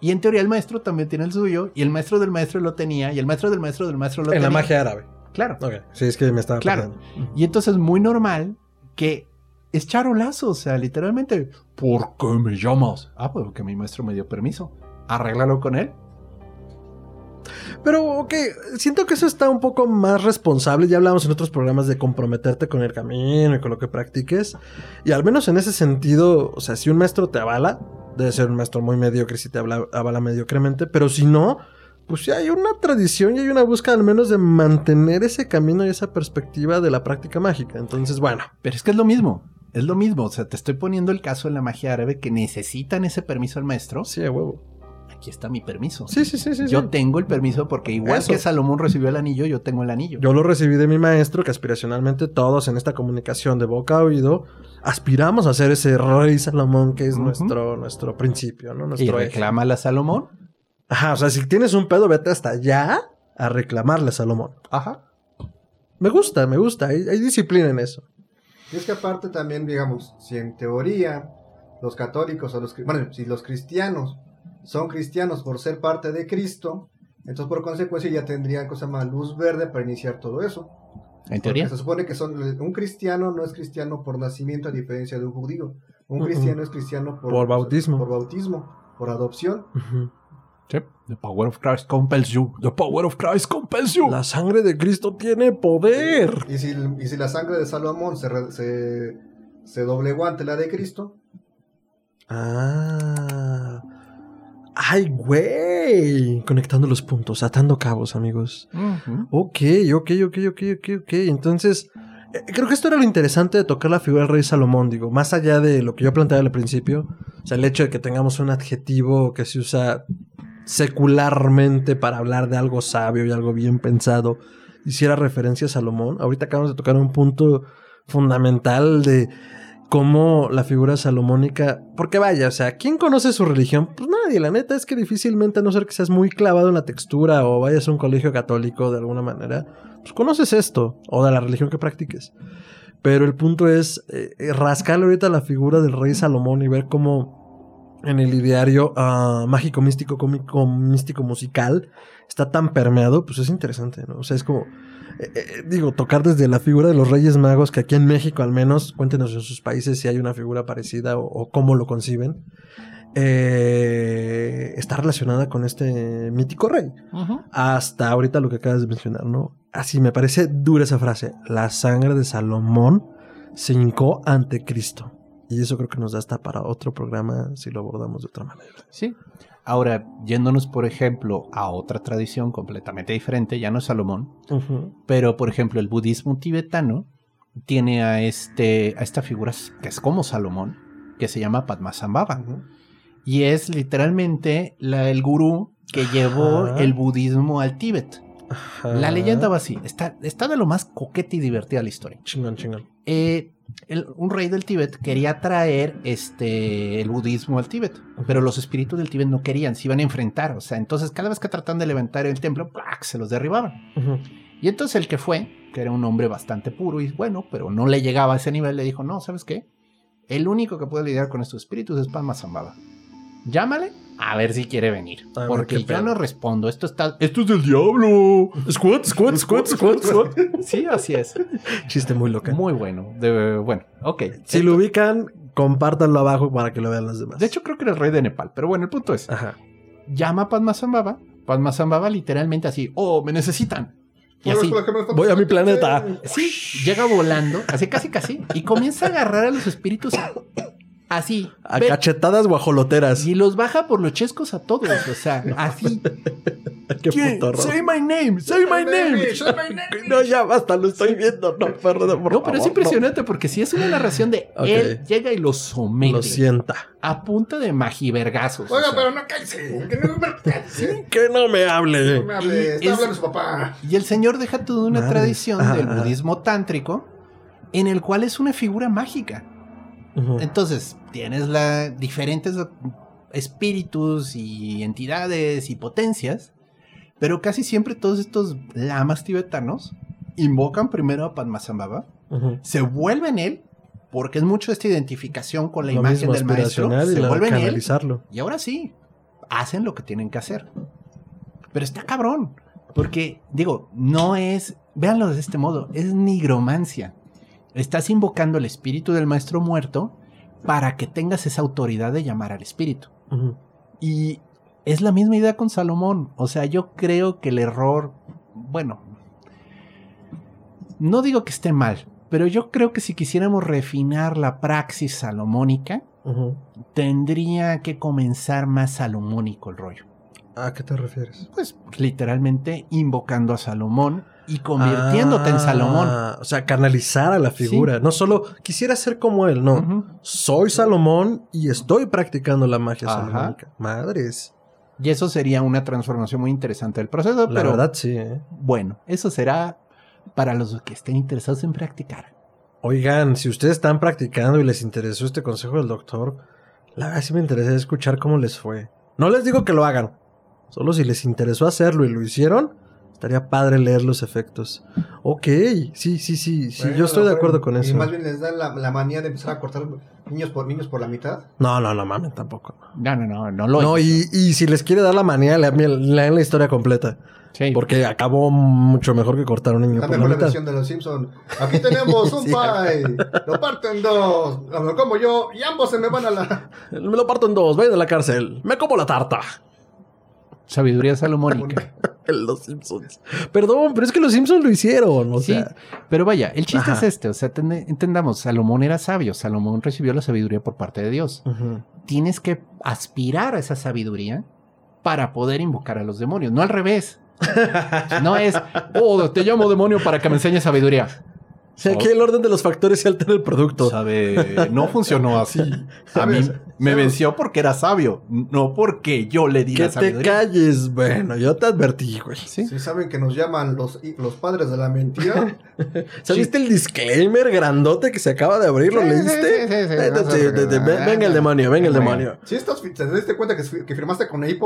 A: Y en teoría el maestro también tiene el suyo, y el maestro del maestro lo tenía, y el maestro del maestro del maestro lo
B: En
A: tenía.
B: la magia árabe.
A: Claro.
B: Ok. Sí, es que me estaba
A: Claro.
B: acordando.
A: Y entonces es muy normal que es charolazo, o sea, literalmente, ¿por qué me llamas? Ah, pues porque mi maestro me dio permiso. Arréglalo con él.
B: Pero, ok, siento que eso está un poco más responsable. Ya hablamos en otros programas de comprometerte con el camino y con lo que practiques. Y al menos en ese sentido, o sea, si un maestro te avala, debe ser un maestro muy mediocre si te habla- avala mediocremente. Pero si no, pues sí hay una tradición y hay una búsqueda al menos de mantener ese camino y esa perspectiva de la práctica mágica. Entonces, bueno,
A: Pero es que es lo mismo. Es lo mismo. O sea, te estoy poniendo el caso en la magia árabe que necesitan ese permiso al maestro.
B: sí, a huevo.
A: Aquí está mi permiso.
B: Sí, sí, sí, sí.
A: Yo
B: sí.
A: tengo el permiso porque igual
B: Eso.
A: que Salomón recibió el anillo, yo tengo el anillo.
B: Yo lo recibí de mi maestro, que aspiracionalmente todos en esta comunicación de boca a oído aspiramos a ser ese rey Salomón que es nuestro, nuestro principio, ¿no?
A: y
B: Nuestro eje.
A: reclama a Salomón.
B: Ajá, o sea, si tienes un pedo, vete hasta allá a reclamarle a Salomón.
A: Ajá.
B: Me gusta, me gusta, hay, hay disciplina en eso.
C: Y es que aparte también, digamos, si en teoría los católicos o los... Bueno, si los cristianos son cristianos por ser parte de Cristo, entonces por consecuencia ya tendrían cosa más luz verde para iniciar todo eso.
A: En teoría.
C: Porque se supone que son un cristiano no es cristiano por nacimiento a diferencia de un judío. Un cristiano es cristiano por,
B: Por bautismo.
C: Por bautismo, por adopción.
A: Sí. The power of Christ compels you. The power of Christ compels you.
B: La sangre de Cristo tiene poder.
C: Y si, y si la sangre de Salomón se, re- se, se doblegó ante la de Cristo,
B: Ah. Ay, güey. Conectando los puntos, atando cabos, amigos.
A: Ujú.
B: Ok, ok, ok, ok, ok, ok. Entonces, eh, creo que esto era lo interesante de tocar la figura del rey Salomón, digo, más allá de lo que yo planteaba al principio, o sea, el hecho de que tengamos un adjetivo que se usa secularmente para hablar de algo sabio y algo bien pensado, hiciera referencia a Salomón. Ahorita acabamos de tocar un punto fundamental de cómo la figura salomónica, porque vaya, o sea, ¿quién conoce su religión? Pues nadie, la neta es que difícilmente, a no ser que seas muy clavado en la textura o vayas a un colegio católico de alguna manera, pues conoces esto, o de la religión que practiques. Pero el punto es eh, eh, rascarle ahorita la figura del rey Salomón y ver cómo en el ideario ah, mágico, místico, cómico, místico, musical está tan permeado, pues es interesante, ¿no? O sea, es como, eh, eh, digo, tocar desde la figura de los Reyes Magos, que aquí en México al menos, cuéntenos en sus países si hay una figura parecida o, o cómo lo conciben, eh, está relacionada con este mítico rey. Hasta ahorita lo que acabas de mencionar, ¿no? Así me parece dura esa frase. La sangre de Salomón se hincó ante Cristo. Y eso creo que nos da hasta para otro programa si lo abordamos de otra manera.
A: Sí. Ahora, yéndonos, por ejemplo, a otra tradición completamente diferente, ya no es Salomón, pero por ejemplo, el budismo tibetano tiene a, este, a esta figura que es como Salomón, que se llama Padmasambhava. Y es literalmente la, el gurú que llevó el budismo al Tíbet. La leyenda va así. Está, está de lo más coqueta y divertida la historia.
B: Chingón, chingón.
A: Eh, el- un rey del Tíbet quería traer este, el budismo al Tíbet, pero los espíritus del Tíbet no querían, se iban a enfrentar. O sea, entonces cada vez que trataban de levantar el templo, ¡plac! se los derribaban. Y entonces el que fue, que era un hombre bastante puro y bueno, pero no le llegaba a ese nivel, le dijo, no, ¿sabes qué? El único que puede lidiar con estos espíritus es Padmasambhava. Llámale a ver si quiere venir. Porque yo no respondo. Esto está. Esto es del diablo.
B: Squat, squat, squat, squat, squat.
A: Sí, así es.
B: Chiste muy local.
A: Muy bueno. De- bueno, ok.
B: Si lo ubican, compártanlo abajo para que lo vean los demás.
A: De hecho, creo que era el rey de Nepal. Pero bueno, el punto es:
B: Ajá.
A: llama a Padmasambhava. Padmasambhava literalmente así: Oh, me necesitan. Y así,
B: Voy a mi planeta.
A: sí, llega volando, así casi casi, y comienza a agarrar a los espíritus así.
B: A
A: ve-
B: cachetadas guajoloteras.
A: y los baja por los chescos a todos, o sea, así.
B: Qué puto horror.
A: Say my name, say my name.
B: No, ya basta, lo estoy viendo. No, perdón, por
A: No, pero es impresionante porque si es una narración de él llega y lo somete
B: Lo sienta.
A: a punta de magivergazos. o
C: Oiga,
A: sea.
C: pero no cállese. Que no me cállese.
B: Que no me hable.
C: No me hable. Está
A: es-
C: hablando su papá.
A: Y el señor deja toda una tradición del budismo tántrico en el cual es una figura mágica. Entonces, tienes la diferentes espíritus y entidades y potencias, pero casi siempre todos estos lamas tibetanos invocan primero a Padmasambhava,
B: Ujú.
A: se vuelven él, porque es mucho esta identificación con la
B: Lo
A: imagen del maestro, se vuelven él, y ahora sí, hacen lo que tienen que hacer. Pero está cabrón, porque digo, no es, véanlo de este modo, es nigromancia. Estás invocando el espíritu del maestro muerto para que tengas esa autoridad de llamar al espíritu. Y es la misma idea con Salomón. O sea, yo creo que el error, bueno, no digo que esté mal, pero yo creo que si quisiéramos refinar la praxis salomónica, tendría que comenzar más salomónico el rollo.
B: ¿A qué te refieres?
A: Pues literalmente invocando a Salomón y convirtiéndote en Salomón.
B: Ah, O sea, canalizar a la figura. No solo quisiera ser como él, no. Soy Salomón y estoy practicando la magia
A: Ajá.
B: salomónica. Madres.
A: Y eso sería una transformación muy interesante del proceso,
B: La
A: pero
B: verdad, sí. ¿eh?
A: bueno, eso será para los que estén interesados en practicar.
B: Oigan, si ustedes están practicando y les interesó este consejo del doctor, la verdad sí me interesa escuchar cómo les fue. No les digo que lo hagan. Solo si les interesó hacerlo y lo hicieron, estaría padre leer los efectos. Ok, sí, sí, sí, sí, yo estoy de acuerdo con
C: Y
B: eso.
C: más bien les da la, la manía de empezar a cortar niños por niños por la mitad.
B: No, no, no mames, tampoco.
A: No, no, no, no lo
B: No, y, y si les quiere dar la manía, lean, lean la historia completa.
A: Sí.
B: Porque acabó mucho mejor que cortar a un niño
C: La
B: por la
C: mejor la
B: mitad.
C: versión de los Simpsons. Aquí tenemos un
B: Sí.
C: pie. Lo parto en dos. Lo como yo. Y ambos se me van a la.
B: Me lo parto en dos, vaya de la cárcel. Me como la tarta.
A: Sabiduría salomónica.
B: Los Simpsons. Perdón, pero es que los Simpsons lo hicieron. O
A: sí,
B: sea,
A: pero vaya, el chiste
B: Ajá.
A: es este, o sea, entendamos, Salomón era sabio, Salomón recibió la sabiduría por parte de Dios. Tienes que aspirar a esa sabiduría para poder invocar a los demonios, no al revés. No es, oh, te llamo demonio para que me enseñes sabiduría.
B: O sea, aquí el orden de los factores se altera el producto.
A: Sabe, no funcionó así. A mí me venció porque era sabio, no porque yo le di
B: Que
A: la
B: te
A: sabiduría.
B: calles. Bueno, yo te advertí, güey.
A: ¿Sí?
C: Si saben que nos llaman los, los padres de la mentira.
B: ¿Sabiste el disclaimer grandote que se acaba de abrir? ¿Lo
A: Sí, sí,
B: leíste?
A: sí, sí, sí,
B: sí, Venga el demonio, venga el demonio.
C: Si estás, te diste cuenta que, que firmaste con Apple,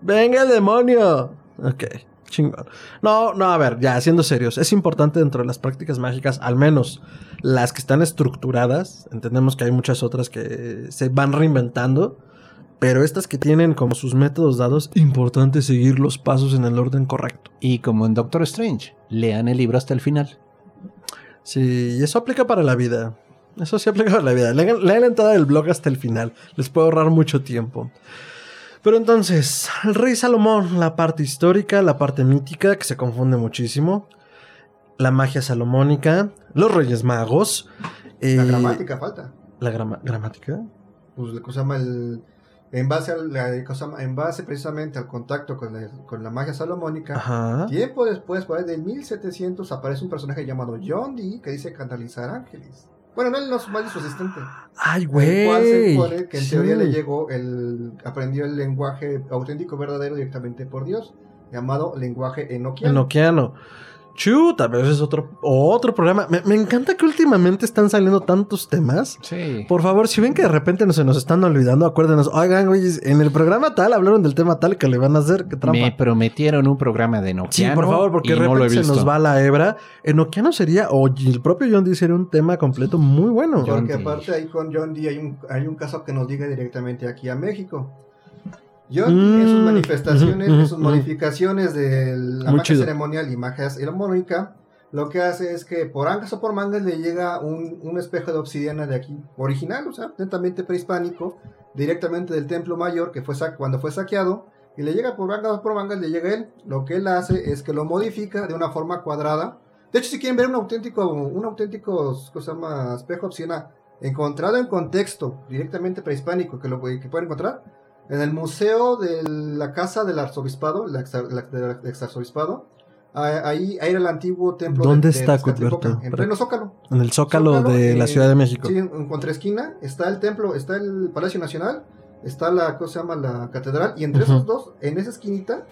B: Venga el demonio. Ok, chingón. No, no, a ver, ya siendo serios, es importante dentro de las prácticas mágicas, al menos las que están estructuradas, entendemos que hay muchas otras que se van reinventando, pero estas que tienen como sus métodos dados, importante seguir los pasos en el orden correcto.
A: Y como en Doctor Strange, lean el libro hasta el final.
B: Sí, y eso aplica para la vida. Eso sí aplica para la vida. Lean, lean la entrada del blog hasta el final. Les puede ahorrar mucho tiempo. Pero entonces, el rey Salomón, la parte histórica, la parte mítica, que se confunde muchísimo. La magia salomónica, los reyes magos.
C: la
B: eh,
C: gramática falta.
B: La grama- gramática.
C: Pues la cosa. En base, la cosa en base precisamente al contacto con la, con la magia salomónica,
B: Ajá.
C: tiempo después, por ahí de 1700, aparece un personaje llamado John Dee que dice canalizar ángeles. Bueno, no, él no es más de su asistente.
B: Ay,
C: El cual se
B: güey.
C: supone que en
B: Sí.
C: teoría le llegó, el, aprendió el lenguaje auténtico verdadero directamente por Dios, llamado lenguaje enoquiano.
B: Enoquiano. Chuta, pero ese es otro, otro programa. Me, me encanta que últimamente están saliendo tantos temas.
A: Sí.
B: Por favor, si ven que de repente no se nos están olvidando, acuérdenos, oigan, güey, en el programa tal hablaron del tema tal que le van a hacer, que trampa.
A: Me prometieron un programa de Nokia.
B: Sí, por favor, porque de repente se nos va la hebra. Enoquiano sería, o el propio John Dee sería un tema completo muy bueno.
C: Porque aparte ahí con John Dee hay un, hay un caso que nos diga directamente aquí a México. John
B: Mm,
C: en sus manifestaciones,
B: ujú,
C: en sus
B: ujú.
C: modificaciones de la magia
B: chido.
C: ceremonial y magia salomónica, lo que hace es que por angas o por mangas le llega un, un espejo de obsidiana de aquí, original, o sea, netamente prehispánico, directamente del templo mayor que fue cuando fue saqueado, Y le llega por mangas, por mangas, le llega él. Lo que él hace es que lo modifica de una forma cuadrada. De hecho, si quieren ver un auténtico, un auténtico, ¿cómo se llama? Espejo obsidiana encontrado en contexto, directamente prehispánico, que lo que pueden encontrar, en el museo de la casa del arzobispado, el ex, del ex arzobispado, ahí, ahí era el antiguo templo
B: ¿Dónde
C: de,
B: está, Cuthberto?
C: En pleno Zócalo.
B: En el Zócalo, de la
C: eh,
B: Ciudad de México.
C: Sí, en, en contraesquina está el templo, está el Palacio Nacional, está la, ¿cómo se llama? La catedral, y entre
B: Ujú.
C: esos dos, en esa esquinita,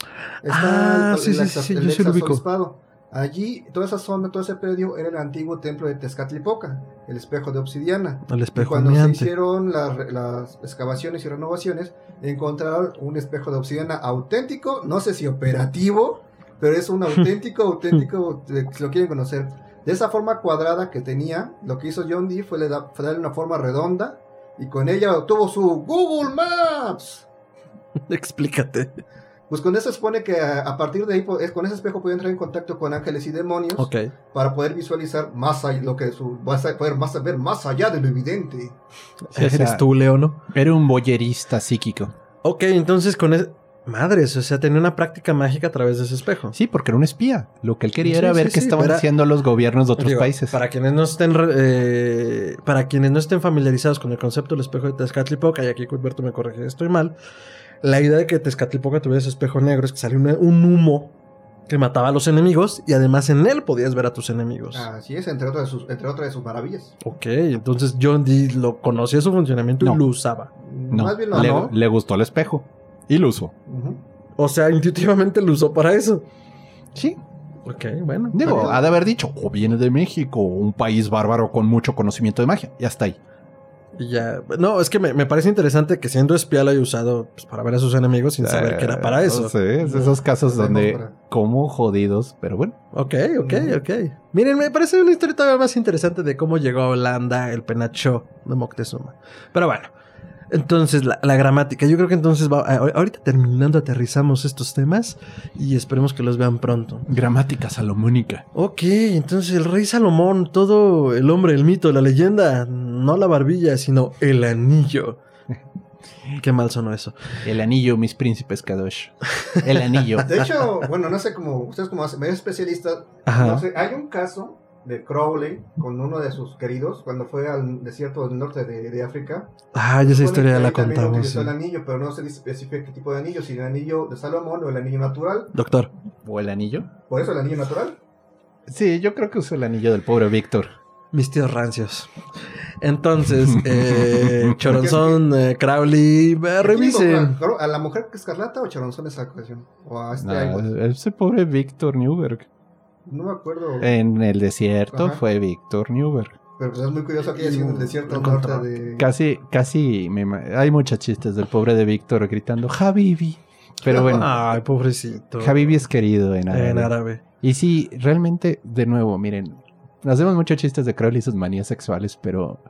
B: Ah,
C: está el,
B: sí,
C: el
B: sí, sí, sí,
C: el
B: yo sí lo ubico.
C: Allí, toda esa zona, todo ese predio era el antiguo templo de Tezcatlipoca, el espejo de obsidiana.
B: El
C: Y
B: espejo
C: cuando se hicieron las, excavaciones y renovaciones, encontraron un espejo de obsidiana auténtico, no sé si operativo, pero es un auténtico, auténtico, si lo quieren conocer. De esa forma cuadrada que tenía, lo que hizo John Dee fue, le da- fue darle una forma redonda y con ella obtuvo su Google Maps.
B: Explícate.
C: Pues con eso supone que a, a partir de ahí, con ese espejo puede entrar en contacto con ángeles y demonios
B: Ok.
C: para poder visualizar más allá, lo que su, vas a poder más, ver más allá de lo evidente.
A: Sí, o sea,
B: Eres tú, Leo, ¿no?
A: Era un boyerista psíquico.
B: Ok, entonces con ese... Madres, o sea, tenía una práctica mágica a través de ese espejo.
A: Sí, porque era un espía. Lo que él quería
B: Sí,
A: era ver
B: sí,
A: qué
B: sí,
A: estaban haciendo los gobiernos de otros
B: Digo,
A: países.
B: Para quienes no estén eh, para quienes no estén familiarizados con el concepto del espejo de Tezcatlipoca, y aquí Cuthberto me corrige estoy mal, la idea de que Tezcatlipoca tuviera ese espejo negro es que salía un humo que mataba a los enemigos y además en él podías ver a tus enemigos.
C: Así es, entre otras de sus, entre otras de sus maravillas.
B: Ok, entonces John Dee lo conocía su funcionamiento
A: No.
B: y lo usaba.
A: no,
C: Más bien no,
A: le,
C: ¿no?
A: le gustó el espejo. Y lo usó.
B: O sea, intuitivamente lo usó para eso.
A: Sí.
B: Ok, bueno.
A: Digo, ha de haber dicho, o viene de México, un país bárbaro con mucho conocimiento de magia. Y hasta ahí.
B: Y ya. No, es que me, me parece interesante que siendo espía lo haya usado pues, para ver a sus enemigos sin saber que era para
A: Eh,
B: eso.
A: Sí, es de esos casos donde,
C: para-
A: como jodidos, pero bueno.
B: Ok, ok, ok. Miren, me parece una historia todavía más interesante de cómo llegó a Holanda el penacho de Moctezuma. Pero bueno, entonces la, la gramática. Yo creo que entonces va, a- ahorita terminando aterrizamos estos temas y esperemos que los vean pronto.
A: Gramática salomónica.
B: Ok, entonces el rey Salomón, todo el hombre, el mito, la leyenda, no la barbilla, sino el anillo. Qué mal sonó eso.
A: El anillo, mis príncipes Kadosh. El anillo.
C: De hecho, bueno, no sé cómo, ustedes como medio especialistas,
B: Ajá.
C: no sé, hay un caso de Crowley con uno de sus queridos cuando fue al desierto del norte de, de África.
B: Ah, ya esa historia la contamos. sí.
C: el anillo, pero no se dice específica qué tipo de anillo, si el anillo de Salomón o el anillo natural.
B: Doctor.
A: ¿O el anillo?
C: Por eso el anillo natural.
A: Sí, yo creo que usó el anillo del pobre Víctor.
B: Mis tíos rancios. Entonces, eh, Choronzón, eh, Crowley, eh,
C: ¿A quién
B: revisen.
C: ¿A la mujer escarlata o Charonzón esa ocasión? O a este
A: No,
C: Iwan?
A: ese pobre Víctor Newberg.
C: No me acuerdo.
A: En el desierto
C: Ajá.
A: fue Víctor Newberg.
C: Pero pues es muy curioso que haya sido en el desierto norte de.
A: Casi, casi, me hay muchos chistes del pobre de Víctor gritando Habibi. Pero bueno,
B: Ay, pobrecito.
A: Habibi es querido en árabe.
B: En árabe.
A: Y sí, realmente, de nuevo, miren, hacemos muchos chistes de Crowley y sus manías sexuales, pero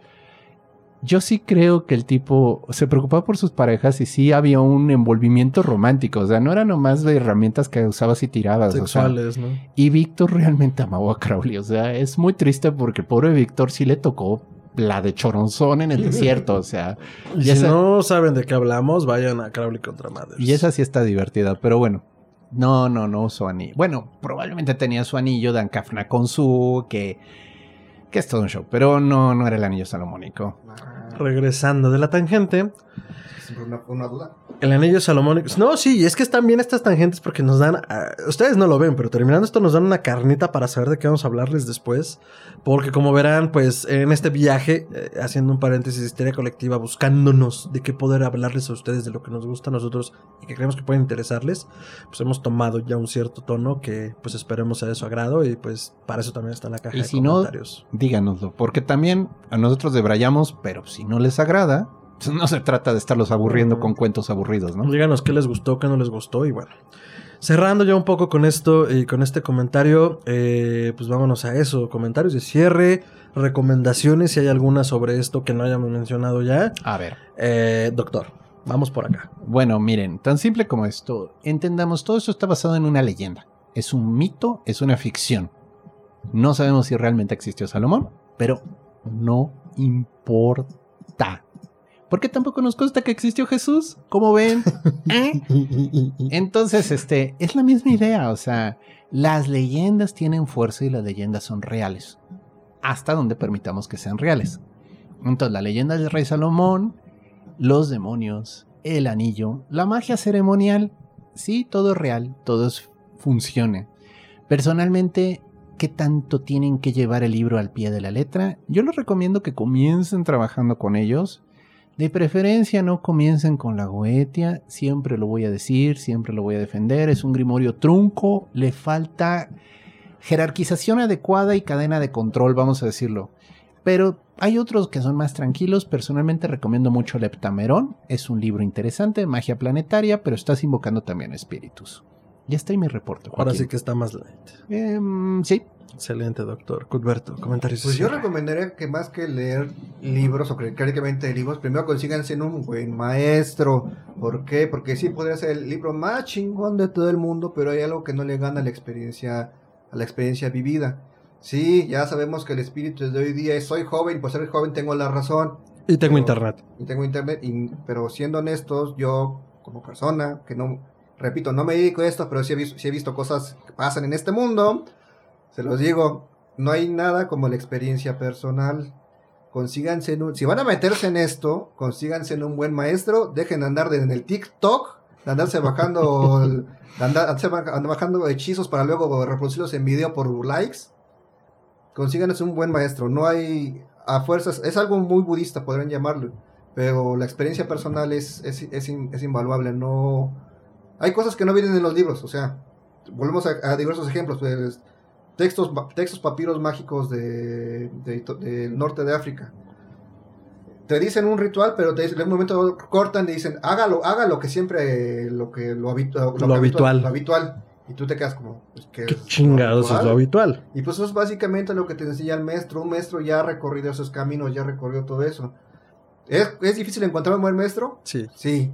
A: yo sí creo que el tipo se preocupaba por sus parejas y sí había un envolvimiento romántico. O sea, no era nomás de herramientas que usabas y tirabas. o sea,
B: Sexuales, ¿no?
A: y Víctor realmente amaba a Crowley. O sea, es muy triste porque pobre Víctor sí le tocó la de Choronzón en el desierto. O sea,
B: Y,
A: Y
B: si no saben de qué hablamos, vayan a Crowley contra Mothers.
A: y esa sí está divertida, pero bueno. No, no, no usó anillo. Bueno, probablemente tenía su anillo de Ancafna con su, que, que es todo un show, pero no, no era el anillo salomónico.
C: Ah,
B: Regresando de la tangente,
C: siempre una, una duda.
B: el anillo salomónico. No, sí, es que están bien estas tangentes porque nos dan. ah, ustedes no lo ven, pero terminando esto nos dan una carnita para saber de qué vamos a hablarles después. Porque como verán, pues en este viaje, eh, haciendo un paréntesis de historia colectiva, buscándonos de qué poder hablarles a ustedes de lo que nos gusta a nosotros y que creemos que puede interesarles, pues hemos tomado ya un cierto tono que pues esperemos sea de su agrado y pues para eso también está la caja
A: Y
B: de
A: si no,
B: comentarios.
A: Díganoslo, porque también a nosotros debrayamos, pero si no les agrada, no se trata de estarlos aburriendo con cuentos aburridos, ¿no?
B: Díganos qué les gustó, qué no les gustó y bueno. Cerrando ya un poco con esto y con este comentario, eh, pues vámonos a eso. Comentarios de cierre, recomendaciones, si hay alguna sobre esto que no hayamos mencionado ya.
A: A ver.
B: Eh, doctor, vamos por acá.
A: Bueno, miren, tan simple como esto. Entendamos, todo esto está basado en una leyenda. Es un mito, es una ficción. No sabemos si realmente existió Salomón, pero no importa. Porque tampoco nos consta que existió Jesús, como ven. ¿Eh? Entonces, este, es la misma idea, o sea, las leyendas tienen fuerza y las leyendas son reales, hasta donde permitamos que sean reales. Entonces, la leyenda del rey Salomón, los demonios, el anillo, la magia ceremonial, sí, todo es real, todo funciona. Personalmente, ¿qué tanto tienen que llevar el libro al pie de la letra? Yo les recomiendo que comiencen trabajando con ellos. De preferencia no comiencen con la Goetia, siempre lo voy a decir, siempre lo voy a defender, es un grimorio trunco, le falta jerarquización adecuada y cadena de control, vamos a decirlo. Pero hay otros que son más tranquilos, personalmente recomiendo mucho Leptamerón, es un libro interesante, magia planetaria, pero estás invocando también espíritus. Ya está ahí mi reporte.
B: Ahora sí que está más light.
A: Em, sí,
B: Excelente, doctor. Cudberto, comentarios.
C: Pues yo recomendaría que más que leer libros o críticamente libros, primero consíganse un buen maestro. ¿Por qué? Porque sí podría ser el libro más chingón de todo el mundo, pero hay algo que no le gana a la experiencia, a la experiencia vivida. Sí, ya sabemos que el espíritu de hoy día es soy joven, por ser joven tengo la razón.
B: Y tengo
C: pero-
B: internet.
C: Y tengo internet, y- pero siendo honestos, yo como persona, que no, repito, no me dedico a esto, pero sí he, visto, cosas que pasan en este mundo, se los digo, no hay nada como la experiencia personal. Consíganse, en un- si van a meterse en esto, consíganse en un buen maestro, dejen de andar en el TikTok, de andarse bajando, de andar, andarse ba- andar bajando hechizos para luego reproducirlos en video por likes. Consíganse un buen maestro, no hay a fuerzas, es algo muy budista, podrían llamarlo, pero la experiencia personal es, es, es, es invaluable, no... Hay cosas que no vienen en los libros, o sea, volvemos a, a diversos ejemplos, pues, textos, textos papiros mágicos de, de- del norte de África. Te dicen un ritual, pero te dicen, en un momento cortan y dicen, hágalo, haga lo que siempre, lo que lo, habitu- lo que
B: habitual.
C: Lo habitual. Y tú te quedas como, pues, ¿qué,
B: Qué
C: es lo
B: chingados es lo habitual.
C: Y pues eso es básicamente lo que te enseña el maestro. Un maestro ya ha recorrido esos caminos, ya ha recorrido todo eso. ¿Es, es difícil encontrar un buen maestro?
B: Sí.
C: Sí.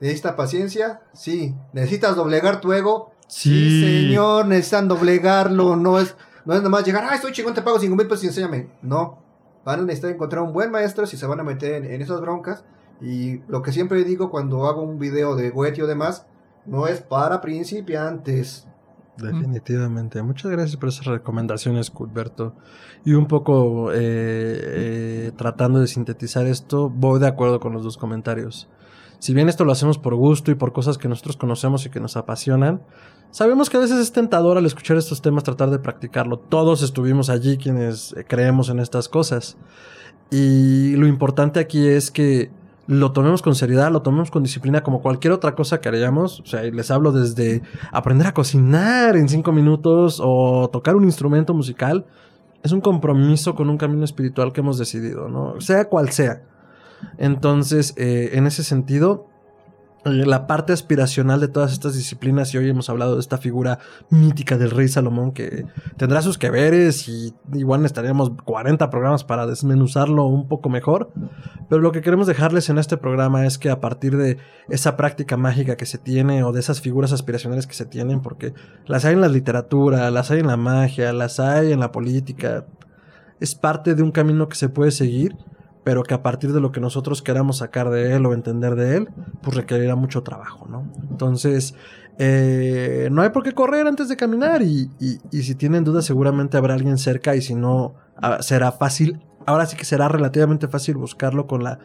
C: ¿Necesitas paciencia? Sí. ¿Necesitas doblegar tu ego?
B: Sí.
C: señor, necesitan doblegarlo. No es, no es nomás llegar, ah, estoy chingón, te pago 5 mil pesos y enséñame. No. Van a necesitar encontrar un buen maestro si se van a meter en, en esas broncas. Y lo que siempre digo cuando hago un video de Goethe o demás, no es para principiantes.
B: Definitivamente. Muchas gracias por esas recomendaciones, Culberto. Y un poco eh, eh, tratando de sintetizar esto, voy de acuerdo con los dos comentarios. Si bien esto lo hacemos por gusto y por cosas que nosotros conocemos y que nos apasionan, sabemos que a veces es tentador al escuchar estos temas tratar de practicarlo. Todos estuvimos allí quienes eh, creemos en estas cosas. Y lo importante aquí es que lo tomemos con seriedad, lo tomemos con disciplina como cualquier otra cosa que haríamos. O sea, les hablo desde aprender a cocinar en cinco minutos o tocar un instrumento musical. Es un compromiso con un camino espiritual que hemos decidido, ¿no? Sea cual sea. Entonces, eh, en ese sentido, eh, la parte aspiracional de todas estas disciplinas, y hoy hemos hablado de esta figura mítica del rey Salomón que tendrá sus que veres y igual necesitaríamos 40 programas para desmenuzarlo un poco mejor, pero lo que queremos dejarles en este programa es que a partir de esa práctica mágica que se tiene o de esas figuras aspiracionales que se tienen, porque las hay en la literatura, las hay en la magia, las hay en la política, es parte de un camino que se puede seguir pero que a partir de lo que nosotros queramos sacar de él o entender de él, pues requerirá mucho trabajo, ¿no? Entonces, eh, no hay por qué correr antes de caminar y, y- y si tienen dudas seguramente habrá alguien cerca y si no, ah, será fácil, ahora sí que será relativamente fácil buscarlo con la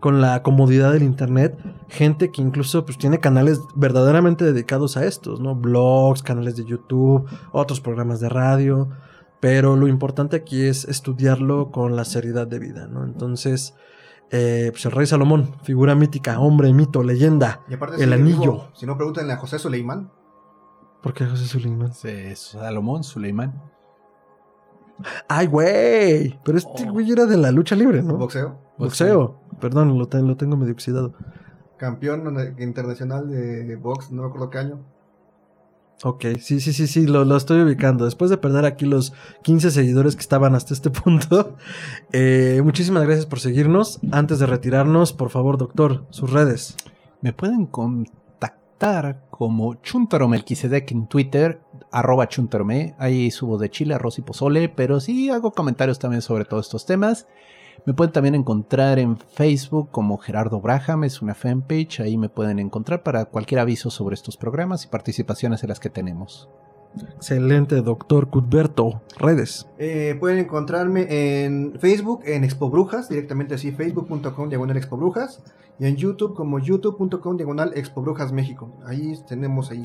B: con la comodidad del internet, gente que incluso pues tiene canales verdaderamente dedicados a estos, ¿no? Blogs, canales de YouTube, otros programas de radio, pero lo importante aquí es estudiarlo con la seriedad de vida, ¿no? Entonces, eh, pues el rey Salomón, figura mítica, hombre, mito, leyenda.
C: Y aparte,
B: El
C: si,
B: anillo.
C: digo, si no, pregúntenle a José Suleimán.
B: ¿Por qué José Suleiman?
A: Es Salomón, Suleimán.
B: ¡Ay, güey! Pero este
A: Oh.
B: güey era de la lucha libre, ¿no?
C: Boxeo.
B: Boxeo. Perdón, lo, lo tengo medio oxidado.
C: Campeón internacional de box, no me acuerdo qué año.
B: Ok, sí, sí, sí, sí, lo, lo estoy ubicando. Después de perder aquí los 15 seguidores que estaban hasta este punto, eh, muchísimas gracias por seguirnos. Antes de retirarnos, por favor, doctor, sus redes.
A: Me pueden contactar como Chuntaro Melquisedec en Twitter, arroba Chuntarome. Ahí subo de Chile, arroz y pozole, pero sí hago comentarios también sobre todos estos temas. Me pueden también encontrar en Facebook como Gerardo Braham, es una fanpage, ahí me pueden encontrar para cualquier aviso sobre estos programas y participaciones en las que tenemos.
B: Excelente, doctor Cuthberto. Redes.
C: Eh, pueden encontrarme en Facebook, en Expo Brujas, directamente así, facebook.com diagonal Expo Brujas, y en YouTube como youtube.com diagonal Expo Brujas México. Ahí tenemos ahí,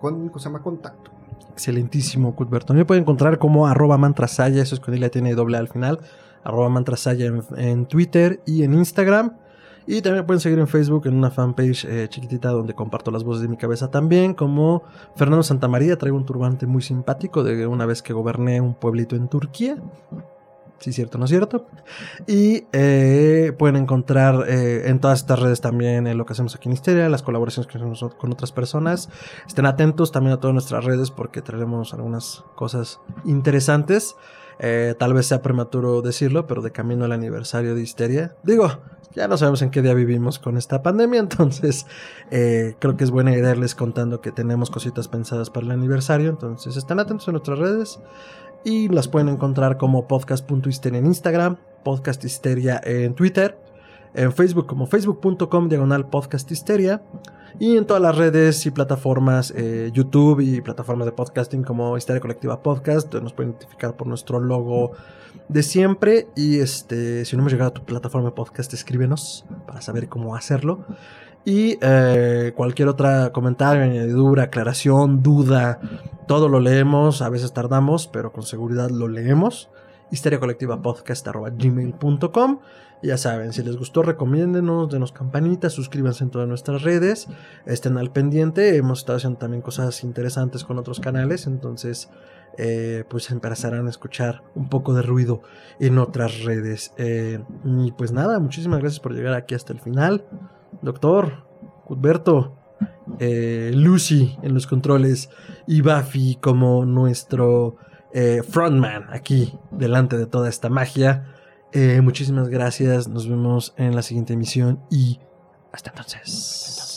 C: con, se llama contacto.
B: Excelentísimo, Cuthberto. Me pueden encontrar como arroba mantrasaya, eso es con ella tiene doble al final, arroba mantrasaya en, Twitter y en Instagram. Y también pueden seguir en Facebook en una fanpage eh, chiquitita donde comparto las voces de mi cabeza también, como Fernando Santamaría, traigo un turbante muy simpático de una vez que goberné un pueblito en Turquía. Sí, cierto, ¿no es cierto? Y eh, pueden encontrar eh, en todas estas redes también lo que hacemos aquí en Histeria, las colaboraciones que hacemos con otras personas. Estén atentos también a todas nuestras redes porque traeremos algunas cosas interesantes. Eh, tal vez sea prematuro decirlo, pero de camino al aniversario de Histeria. Digo, ya no sabemos en qué día vivimos con esta pandemia, entonces eh, creo que es buena idea irles contando que tenemos cositas pensadas para el aniversario. Entonces estén atentos a nuestras redes y las pueden encontrar como podcast.histeria en Instagram, podcast histeria en Twitter, en Facebook como facebook.com diagonal podcast histeria y en todas las redes y plataformas, eh, YouTube y plataformas de podcasting como Histeria Colectiva Podcast, nos pueden identificar por nuestro logo de siempre. Y este, si no hemos llegado a tu plataforma de podcast, escríbenos para saber cómo hacerlo. Y eh, cualquier otra comentario, añadidura, aclaración, duda, todo lo leemos. A veces tardamos, pero con seguridad lo leemos. histeriacolectivapodcast.gmail.com ya saben, si les gustó, recomiéndenos, denos campanitas, suscríbanse en todas nuestras redes, estén al pendiente. Hemos estado haciendo también cosas interesantes con otros canales, entonces eh, pues empezarán a escuchar un poco de ruido en otras redes. Eh, y pues nada, muchísimas gracias por llegar aquí hasta el final. Doctor, Cuthberto, eh, Lucy en los controles y Buffy como nuestro frontman aquí delante de toda esta magia. Muchísimas gracias, nos vemos en la siguiente emisión y hasta entonces.